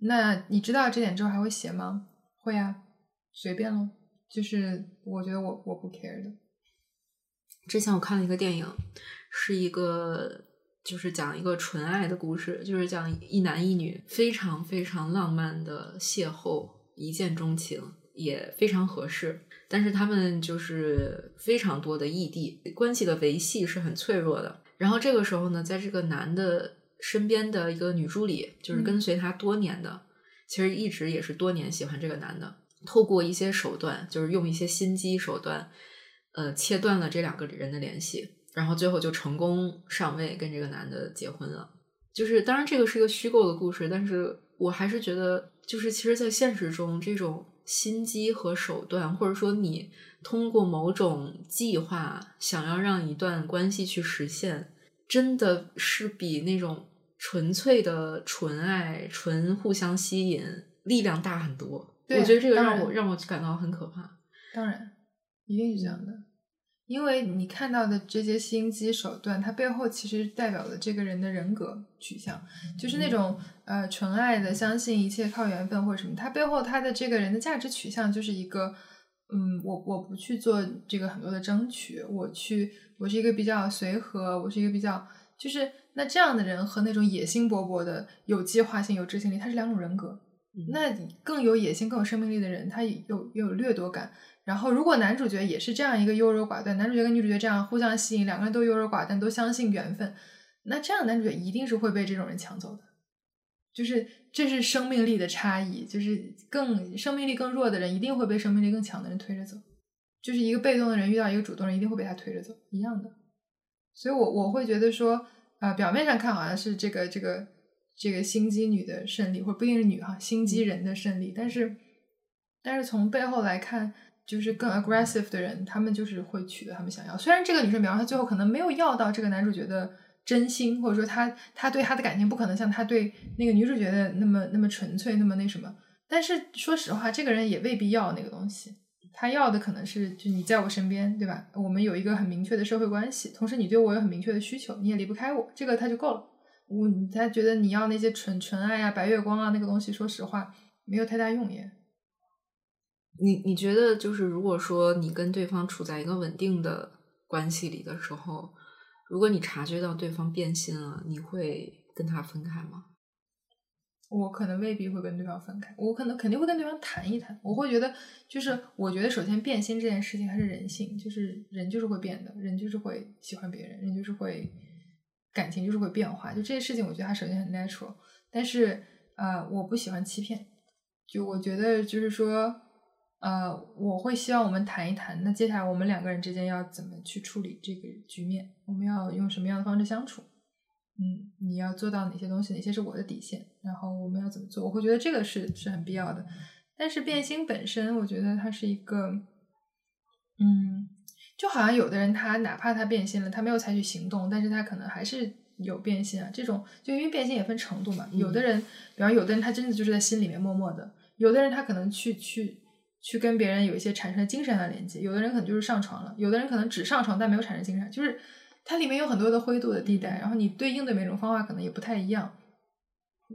那你知道这点之后还会写吗？会啊，随便喽。就是我觉得我我不 care 的。之前我看了一个电影，是一个。就是讲一个纯爱的故事，就是讲一男一女非常非常浪漫的邂逅，一见钟情，也非常合适。但是他们就是非常多的异地，关系的维系是很脆弱的。然后这个时候呢，在这个男的身边的一个女助理，就是跟随他多年的，其实一直也是多年喜欢这个男的，透过一些手段，就是用一些心机手段，呃，切断了这两个人的联系。然后最后就成功上位，跟这个男的结婚了。就是当然这个是一个虚构的故事，但是我还是觉得，就是其实，在现实中，这种心机和手段，或者说你通过某种计划想要让一段关系去实现，真的是比那种纯粹的纯爱、纯互相吸引力量大很多。我觉得这个让我让我感到很可怕。当然，一定是这样的。因为你看到的这些心机手段，它背后其实代表了这个人的人格取向，就是那种呃纯爱的，相信一切靠缘分或者什么。他背后他的这个人的价值取向就是一个，嗯，我我不去做这个很多的争取，我去，我是一个比较随和，我是一个比较，就是那这样的人和那种野心勃勃的、有计划性、有执行力，他是两种人格。那更有野心、更有生命力的人，他有有掠夺感。然后，如果男主角也是这样一个优柔寡断，男主角跟女主角这样互相吸引，两个人都优柔寡断，都相信缘分，那这样男主角一定是会被这种人抢走的。就是这是生命力的差异，就是更生命力更弱的人一定会被生命力更强的人推着走，就是一个被动的人遇到一个主动人一定会被他推着走，一样的。所以，我我会觉得说，啊，表面上看好像是这个这个这个心机女的胜利，或者不一定是女哈，心机人的胜利，但是但是从背后来看。就是更 aggressive 的人，他们就是会取得他们想要。虽然这个女生，比方她最后可能没有要到这个男主角的真心，或者说他他对他的感情不可能像他对那个女主角的那么那么纯粹，那么那什么。但是说实话，这个人也未必要那个东西，他要的可能是就你在我身边，对吧？我们有一个很明确的社会关系，同时你对我有很明确的需求，你也离不开我，这个他就够了。我他觉得你要那些纯纯爱啊、白月光啊那个东西，说实话没有太大用也。你你觉得就是如果说你跟对方处在一个稳定的关系里的时候，如果你察觉到对方变心了，你会跟他分开吗？我可能未必会跟对方分开，我可能肯定会跟对方谈一谈。我会觉得，就是我觉得首先变心这件事情还是人性，就是人就是会变的，人就是会喜欢别人，人就是会感情就是会变化。就这些事情，我觉得它首先很 natural。但是呃，我不喜欢欺骗，就我觉得就是说呃，我会希望我们谈一谈，那接下来我们两个人之间要怎么去处理这个局面？我们要用什么样的方式相处？嗯，你要做到哪些东西？哪些是我的底线？然后我们要怎么做？我会觉得这个是是很必要的。但是变心本身，我觉得它是一个，嗯，就好像有的人他哪怕他变心了，他没有采取行动，但是他可能还是有变心啊。这种就因为变心也分程度嘛。有的人，比方有的人他真的就是在心里面默默的；有的人他可能去去去跟别人有一些产生精神上的连接；有的人可能就是上床了；有的人可能只上床但没有产生精神，就是。它里面有很多的灰度的地带，然后你对应的每种方法可能也不太一样。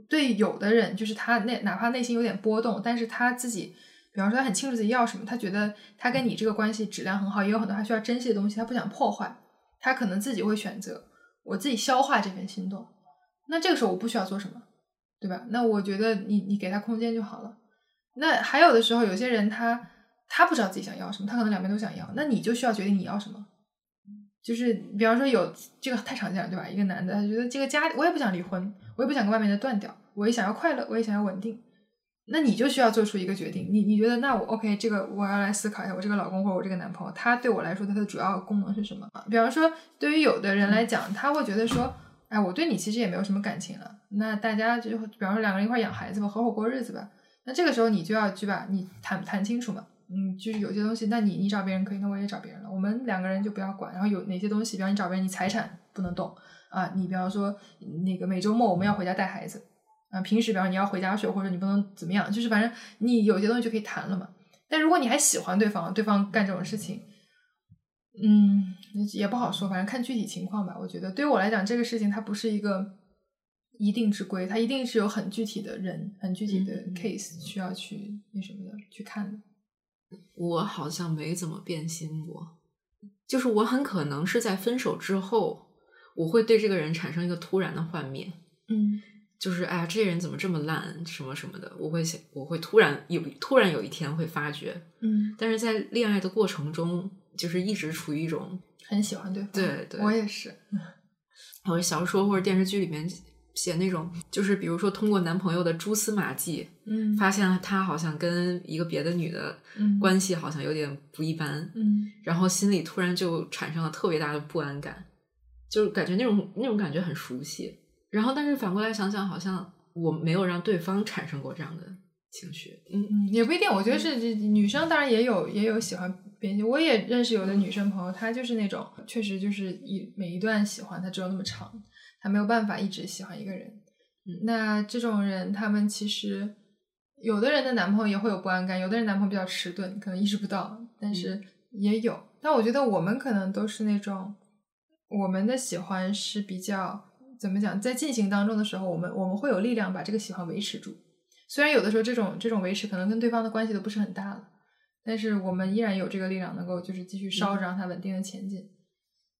对有的人，就是他内哪怕内心有点波动，但是他自己，比方说他很清楚自己要什么，他觉得他跟你这个关系质量很好，也有很多他需要珍惜的东西，他不想破坏，他可能自己会选择我自己消化这份心动。那这个时候我不需要做什么，对吧？那我觉得你你给他空间就好了。那还有的时候，有些人他他不知道自己想要什么，他可能两边都想要，那你就需要决定你要什么。就是比方说有这个太常见了，对吧？一个男的他觉得这个家我也不想离婚，我也不想跟外面的断掉，我也想要快乐，我也想要稳定。那你就需要做出一个决定，你你觉得那我 OK？这个我要来思考一下，我这个老公或者我这个男朋友，他对我来说他的主要功能是什么？比方说对于有的人来讲，他会觉得说，哎，我对你其实也没有什么感情了，那大家就比方说两个人一块养孩子吧，合伙过日子吧。那这个时候你就要去把你谈谈清楚嘛。嗯，就是有些东西，那你你找别人可以，那我也找别人了。我们两个人就不要管。然后有哪些东西，比方你找别人，你财产不能动啊。你比方说那个每周末我们要回家带孩子啊，平时比方你要回家睡，或者你不能怎么样，就是反正你有些东西就可以谈了嘛。但如果你还喜欢对方，对方干这种事情，嗯，也不好说，反正看具体情况吧。我觉得对于我来讲，这个事情它不是一个一定之规，它一定是有很具体的人、很具体的 case 需要去那什么的去看的。我好像没怎么变心过，就是我很可能是在分手之后，我会对这个人产生一个突然的幻灭，嗯，就是哎呀，这人怎么这么烂，什么什么的，我会想，我会突然有突然有一天会发觉，嗯，但是在恋爱的过程中，就是一直处于一种很喜欢对方，对对，我也是，[LAUGHS] 或者小说或者电视剧里面。写那种，就是比如说通过男朋友的蛛丝马迹，嗯，发现他好像跟一个别的女的关系好像有点不一般，嗯，然后心里突然就产生了特别大的不安感，就感觉那种那种感觉很熟悉。然后，但是反过来想想，好像我没有让对方产生过这样的情绪，嗯嗯，也不一定。我觉得是女生当然也有也有喜欢变心，我也认识有的女生朋友，她就是那种确实就是一每一段喜欢她只有那么长。他没有办法一直喜欢一个人，那这种人，他们其实有的人的男朋友也会有不安感，有的人男朋友比较迟钝，可能意识不到，但是也有。但我觉得我们可能都是那种，我们的喜欢是比较怎么讲，在进行当中的时候，我们我们会有力量把这个喜欢维持住。虽然有的时候这种这种维持可能跟对方的关系都不是很大了，但是我们依然有这个力量能够就是继续烧着让它稳定的前进。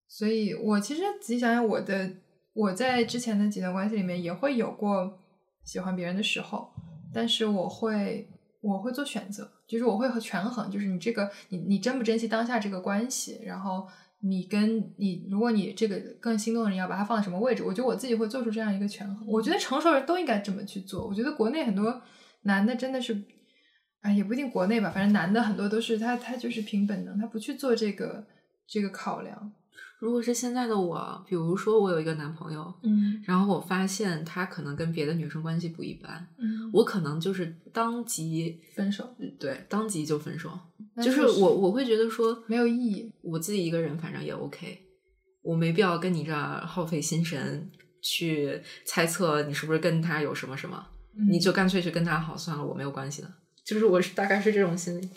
所以我其实仔细想想我的。我在之前的几段关系里面也会有过喜欢别人的时候，但是我会我会做选择，就是我会和权衡，就是你这个你你珍不珍惜当下这个关系，然后你跟你如果你这个更心动的人要把它放在什么位置，我觉得我自己会做出这样一个权衡。我觉得成熟人都应该这么去做。我觉得国内很多男的真的是，哎也不一定国内吧，反正男的很多都是他他就是凭本能，他不去做这个这个考量。如果是现在的我，比如说我有一个男朋友，嗯，然后我发现他可能跟别的女生关系不一般，嗯，我可能就是当即分手，对，当即就分手，就是我我会觉得说没有意义，我自己一个人反正也 OK，我没必要跟你这儿耗费心神去猜测你是不是跟他有什么什么，你就干脆去跟他好算了，我没有关系的。就是我是大概是这种心理。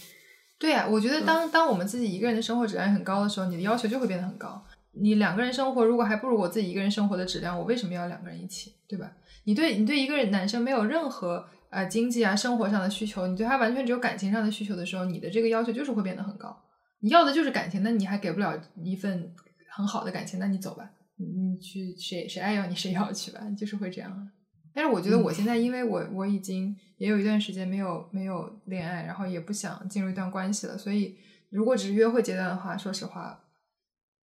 对呀、我觉得当当我们自己一个人的生活质量很高的时候，你的要求就会变得很高。你两个人生活如果还不如我自己一个人生活的质量，我为什么要两个人一起，对吧？你对你对一个人男生没有任何呃经济啊生活上的需求，你对他完全只有感情上的需求的时候，你的这个要求就是会变得很高。你要的就是感情，那你还给不了一份很好的感情，那你走吧，你你去谁谁爱要你谁要去吧，就是会这样。啊但是我觉得我现在，因为我我已经也有一段时间没有没有恋爱，然后也不想进入一段关系了，所以如果只是约会阶段的话，说实话，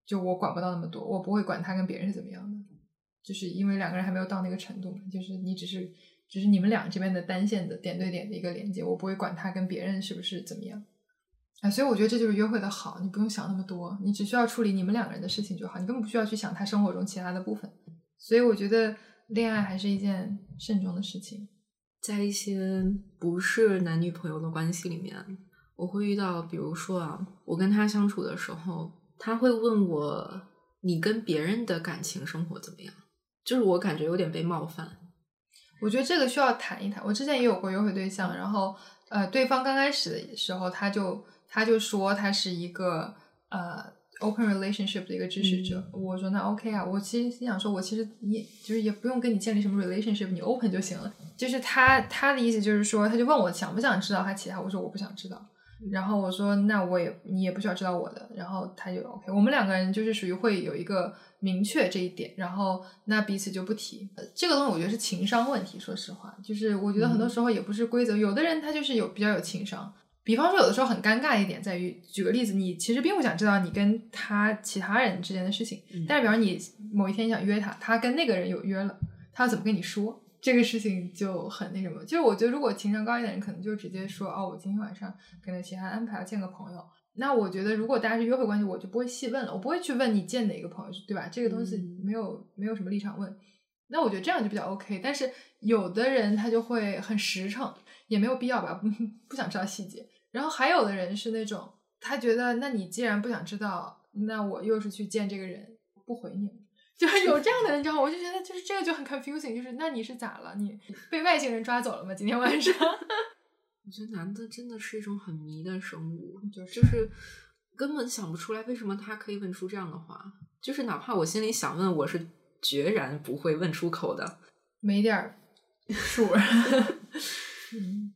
就我管不到那么多，我不会管他跟别人是怎么样的，就是因为两个人还没有到那个程度嘛，就是你只是只是你们俩这边的单线的点对点的一个连接，我不会管他跟别人是不是怎么样。啊，所以我觉得这就是约会的好，你不用想那么多，你只需要处理你们两个人的事情就好，你根本不需要去想他生活中其他的部分。所以我觉得恋爱还是一件慎重的事情。在一些不是男女朋友的关系里面，我会遇到，比如说啊，我跟他相处的时候，他会问我你跟别人的感情生活怎么样，就是我感觉有点被冒犯。我觉得这个需要谈一谈。我之前也有过约会对象，然后呃，对方刚开始的时候，他就他就说他是一个呃 open relationship 的一个支持者。我说那 OK 啊，我其实心想说，我其实也就是也不用跟你建立什么 relationship，你 open 就行了。就是他他的意思就是说，他就问我想不想知道他其他，我说我不想知道。然后我说那我也你也不需要知道我的，然后他就 OK，我们两个人就是属于会有一个明确这一点，然后那彼此就不提。呃这个东西我觉得是情商问题，说实话，就是我觉得很多时候也不是规则，有的人他就是有比较有情商。比方说，有的时候很尴尬一点在于，举个例子，你其实并不想知道你跟他其他人之间的事情，嗯但是比方你某一天想约他，他跟那个人有约了，他要怎么跟你说？这个事情就很那什么，就是我觉得如果情商高一点的人，可能就直接说哦，我今天晚上可能其他安排要见个朋友。那我觉得如果大家是约会关系，我就不会细问了，我不会去问你见哪个朋友，对吧？这个东西嗯没有、没有什么立场问。那我觉得这样就比较 OK。但是有的人他就会很实诚，也没有必要吧，不 [LAUGHS] 不想知道细节。然后还有的人是那种他觉得，那你既然不想知道，那我又是去见这个人，不回你了。就是有这样的人，你知道吗？我就觉得就是这个就很 confusing，就是那你是咋了？你被外星人抓走了吗？今天晚上？[LAUGHS] 我觉得男的真的是一种很迷的生物，就是就是根本想不出来为什么他可以问出这样的话，就是哪怕我心里想问，我是决然不会问出口的。没点儿数。[LAUGHS] [LAUGHS] 嗯，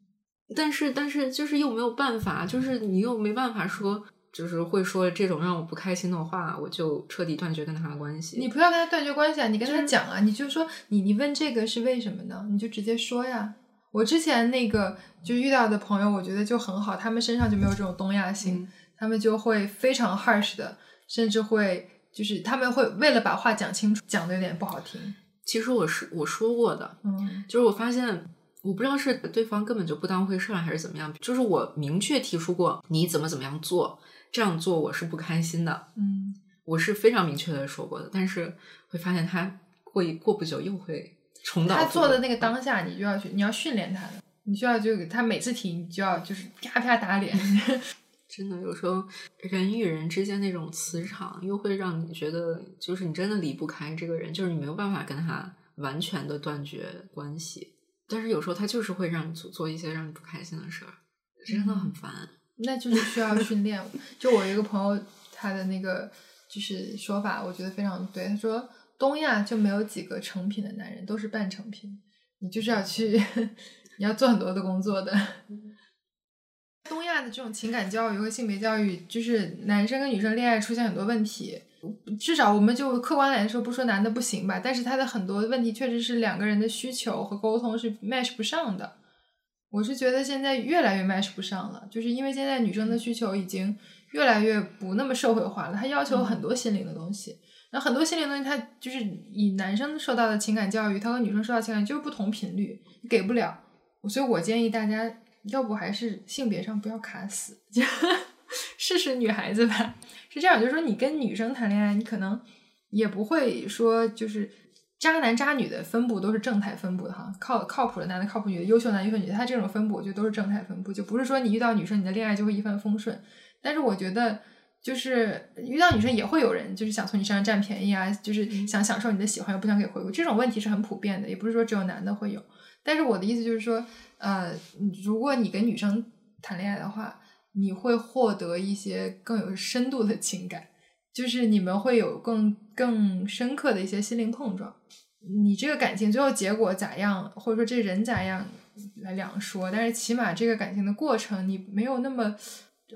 但是，但是就是又没有办法，就是你又没办法说，就是会说这种让我不开心的话，我就彻底断绝跟他的关系。你不要跟他断绝关系啊，你跟他讲啊，你就说你你问这个是为什么呢？你就直接说呀。我之前那个就遇到的朋友，我觉得就很好，他们身上就没有这种东亚性，嗯他们就会非常 harsh 的，甚至会就是他们会为了把话讲清楚，讲的有点不好听。其实我是我说过的，嗯就是我发现，我不知道是对方根本就不当回事儿，还是怎么样。就是我明确提出过你怎么怎么样做，这样做我是不开心的，嗯，我是非常明确的说过的。但是会发现他过一过不久又会重蹈他做的那个当下，你就要去，你要训练他的，你就要就给他每次提，你就要就是啪啪打脸。[LAUGHS] 真的，有时候人与人之间那种磁场，又会让你觉得，就是你真的离不开这个人，就是你没有办法跟他完全的断绝关系。但是有时候他就是会让你做做一些让你不开心的事儿，真的很烦。那就是需要训练。[LAUGHS] 就我一个朋友，他的那个就是说法，我觉得非常对。他说，东亚就没有几个成品的男人，都是半成品。你就是要去，[LAUGHS] 你要做很多的工作的。[LAUGHS] 东亚的这种情感教育和性别教育，就是男生跟女生恋爱出现很多问题。至少我们就客观来说，不说男的不行吧，但是他的很多问题确实是两个人的需求和沟通是 match 不上的。我是觉得现在越来越 match 不上了，就是因为现在女生的需求已经越来越不那么社会化了，她要求很多心灵的东西。那很多心灵的东西，它就是以男生受到的情感教育，它和女生受到情感就是不同频率，给不了。所以我建议大家，要不还是性别上不要卡死，就 [LAUGHS] 试试女孩子吧。是这样，就是说你跟女生谈恋爱，你可能也不会说就是渣男渣女的分布都是正态分布的哈，靠靠谱的男的、靠谱女的、优秀男、优秀女的，他这种分布我觉得都是正态分布，就不是说你遇到女生你的恋爱就会一帆风顺。但是我觉得就是遇到女生也会有人就是想从你身上占便宜啊，就是嗯想享受你的喜欢又不想给回馈，这种问题是很普遍的，也不是说只有男的会有。但是我的意思就是说，呃，如果你跟女生谈恋爱的话，你会获得一些更有深度的情感，就是你们会有更更深刻的一些心灵碰撞。你这个感情最后结果咋样，或者说这人咋样来两说，但是起码这个感情的过程你没有那么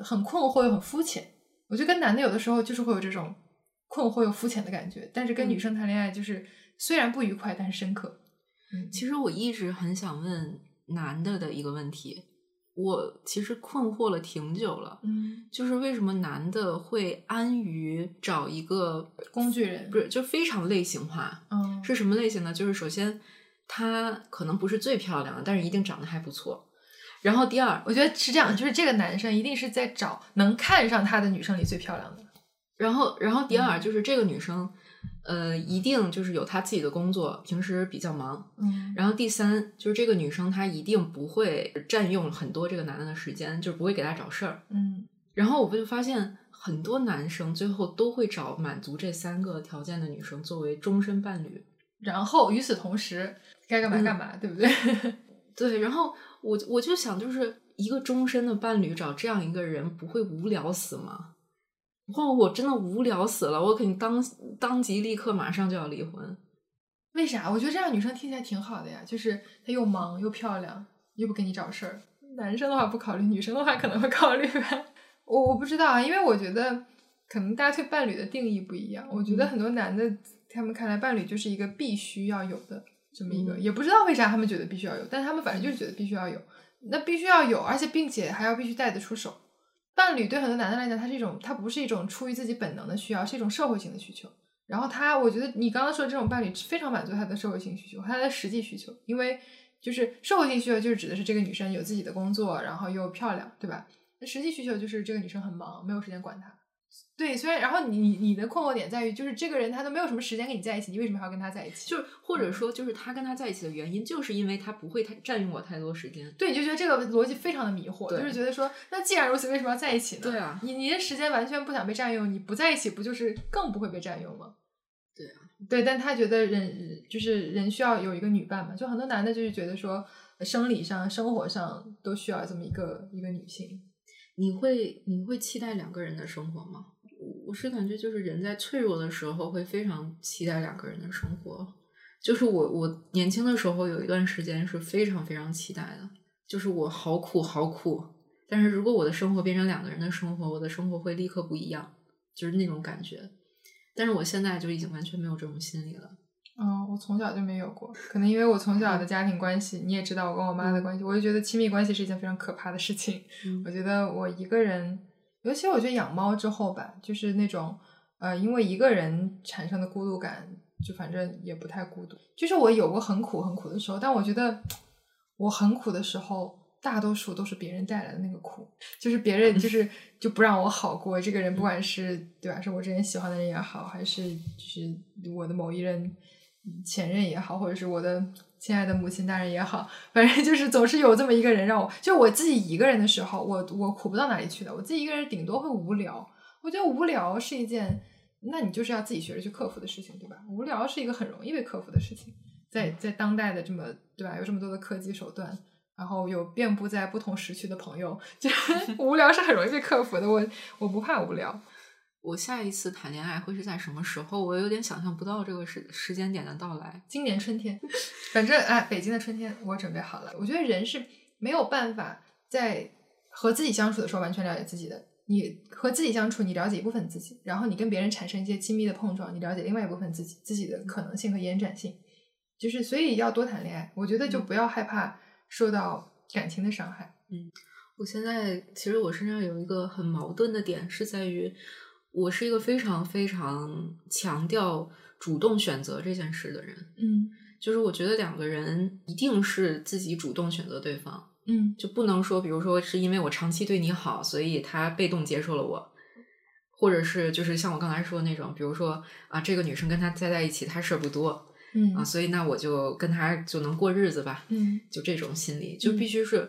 很困惑又很肤浅。我觉得跟男的有的时候就是会有这种困惑又肤浅的感觉，但是跟女生谈恋爱就是虽然不愉快，但是深刻。嗯，其实我一直很想问男的的一个问题，我其实困惑了挺久了，嗯，就是为什么男的会安于找一个工具人不是就非常类型化？嗯是什么类型呢？就是首先他可能不是最漂亮的，但是一定长得还不错。然后第二，我觉得是这样，就是这个男生一定是在找能看上他的女生里最漂亮的。然后，然后第二嗯就是这个女生，呃，一定就是有她自己的工作，平时比较忙。嗯然后第三就是这个女生她一定不会占用很多这个男的的时间，就是不会给他找事儿。嗯然后我就发现很多男生最后都会找满足这三个条件的女生作为终身伴侣。然后与此同时，该干嘛干嘛，对不对？[LAUGHS] 对，然后我我就想，就是一个终身的伴侣找这样一个人，不会无聊死吗？哇，我真的无聊死了，我肯定当当即立刻马上就要离婚。为啥？我觉得这样女生听起来挺好的呀，就是她又忙又漂亮，又不给你找事儿。男生的话不考虑，女生的话可能会考虑吧。我我不知道啊，因为我觉得可能大家对伴侣的定义不一样。我觉得很多男的，他们看来伴侣就是一个必须要有的这么一个，嗯也不知道为啥他们觉得必须要有，但他们反正就是觉得必须要有。那必须要有，而且并且还要必须带得出手。伴侣对很多男的来讲，它是一种，它不是一种出于自己本能的需要，是一种社会性的需求。然后他，我觉得你刚刚说的这种伴侣非常满足他的社会性需求，他的实际需求，因为就是社会性需求就是指的是这个女生有自己的工作，然后又漂亮，对吧？那实际需求就是这个女生很忙，没有时间管他。对，虽然然后你你你的困惑点在于，就是这个人他都没有什么时间跟你在一起，你为什么还要跟他在一起？就是或者说，就是他跟他在一起的原因，就是因为他不会太占用我太多时间。对，你就觉得这个逻辑非常的迷惑，就是觉得说，那既然如此，为什么要在一起呢？对啊你你的时间完全不想被占用，你不在一起不就是更不会被占用吗？对啊，对，但他觉得人就是人需要有一个女伴嘛，就很多男的就是觉得说，呃生理上、生活上都需要这么一个一个女性。你会你会期待两个人的生活吗？我是感觉就是人在脆弱的时候会非常期待两个人的生活。就是我我年轻的时候有一段时间是非常非常期待的，就是我好苦好苦，但是如果我的生活变成两个人的生活，我的生活会立刻不一样，就是那种感觉。但是我现在就已经完全没有这种心理了。嗯，我从小就没有过，可能因为我从小的家庭关系，你也知道我跟我妈的关系，我就觉得亲密关系是一件非常可怕的事情。嗯我觉得我一个人，尤其我觉得养猫之后吧，就是那种呃，因为一个人产生的孤独感，就反正也不太孤独。就是我有过很苦很苦的时候，但我觉得我很苦的时候，大多数都是别人带来的那个苦，就是别人就是 [LAUGHS] 就不让我好过。这个人不管是对吧，是我之前喜欢的人也好，还是就是我的某一任前任也好，或者是我的亲爱的母亲大人也好，反正就是总是有这么一个人让我，就我自己一个人的时候，我我苦不到哪里去的。我自己一个人顶多会无聊，我觉得无聊是一件，那你就是要自己学着去克服的事情，对吧？无聊是一个很容易被克服的事情，在在当代的这么对吧，有这么多的科技手段。然后有遍布在不同时区的朋友，[LAUGHS] 就无聊是很容易被克服的。我我不怕无聊，我下一次谈恋爱会是在什么时候？我有点想象不到这个时时间点的到来。今年春天，[LAUGHS] 反正哎，北京的春天我准备好了。我觉得人是没有办法在和自己相处的时候完全了解自己的。你和自己相处，你了解一部分自己，然后你跟别人产生一些亲密的碰撞，你了解另外一部分自己自己的可能性和延展性。就是所以要多谈恋爱，我觉得就不要害怕受到感情的伤害。嗯我现在其实我身上有一个很矛盾的点，是在于我是一个非常非常强调主动选择这件事的人。嗯。就是我觉得两个人一定是自己主动选择对方，嗯。就不能说，比如说是因为我长期对你好，所以他被动接受了我，或者是就是像我刚才说的那种，比如说啊，这个女生跟他待在一起，他事儿不多嗯。啊，所以那我就跟他就能过日子吧，嗯。就这种心理，就必须是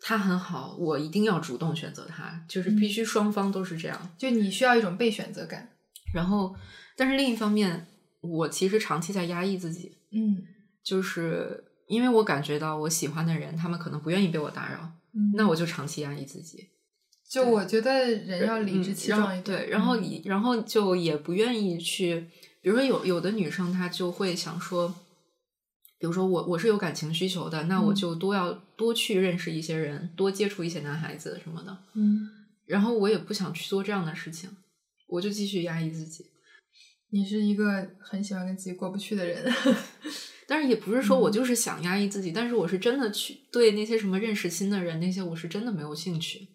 他很好，我一定要主动选择他，就是必须双方都是这样。就你需要一种被选择感。然后，但是另一方面，我其实长期在压抑自己，嗯就是因为我感觉到我喜欢的人，他们可能不愿意被我打扰，嗯，那我就长期压抑自己。就我觉得人要理直气壮一点。对，然后嗯然后就也不愿意去，比如说有有的女生她就会想说，比如说我我是有感情需求的，那我嗯就都要多去认识一些人，多接触一些男孩子什么的。嗯，然后我也不想去做这样的事情，我就继续压抑自己。你是一个很喜欢跟自己过不去的人。[LAUGHS] 但是也不是说我嗯就是想压抑自己，但是我是真的去对那些什么认识新的人那些，我是真的没有兴趣。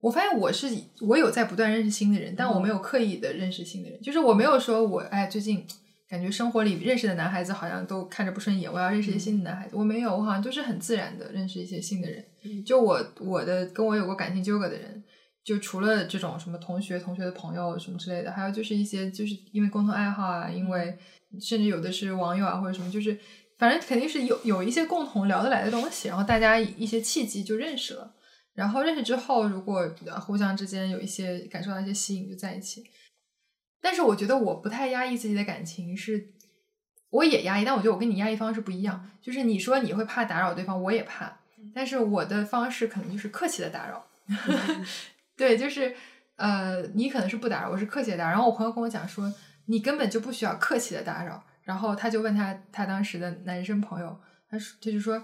我发现我是我有在不断认识新的人，但我没有刻意的认识新的人，就是我没有说我哎最近感觉生活里认识的男孩子好像都看着不顺眼，我要认识一些新的男孩子，我没有，我好像就是很自然的认识一些新的人。嗯就我我的跟我有过感情纠葛的人，就除了这种什么同学、同学的朋友什么之类的，还有就是一些就是因为共同爱好啊，因为甚至有的是网友啊或者什么，就是反正肯定是有有一些共同聊得来的东西，然后大家一些契机就认识了。然后认识之后，如果呃互相之间有一些感受到一些吸引，就在一起。但是我觉得我不太压抑自己的感情是，我也压抑，但我觉得我跟你压抑方式不一样。就是你说你会怕打扰对方，我也怕，但是我的方式可能就是客气的打扰。[LAUGHS] 对，就是呃，你可能是不打扰，我是客气的打扰。然后我朋友跟我讲说，你根本就不需要客气的打扰。然后他就问他他当时的男生朋友，他说他就说，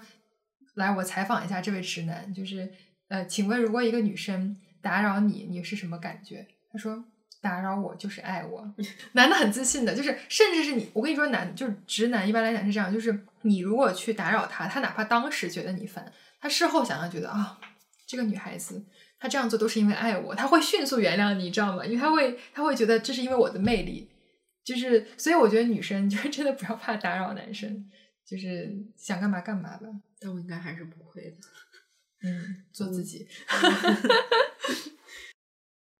来我采访一下这位直男，就是呃，请问如果一个女生打扰你，你是什么感觉？他说。打扰我就是爱我，[LAUGHS] 男的很自信的，就是甚至是你，我跟你说，男就是直男，一般来讲是这样，就是你如果去打扰他，他哪怕当时觉得你烦，他事后想想觉得啊，这个女孩子她这样做都是因为爱我，他会迅速原谅你，你知道吗？因为他会他会觉得这是因为我的魅力，就是所以我觉得女生就是真的不要怕打扰男生，就是想干嘛干嘛吧，但我应该还是不会的。嗯，做自己。[LAUGHS]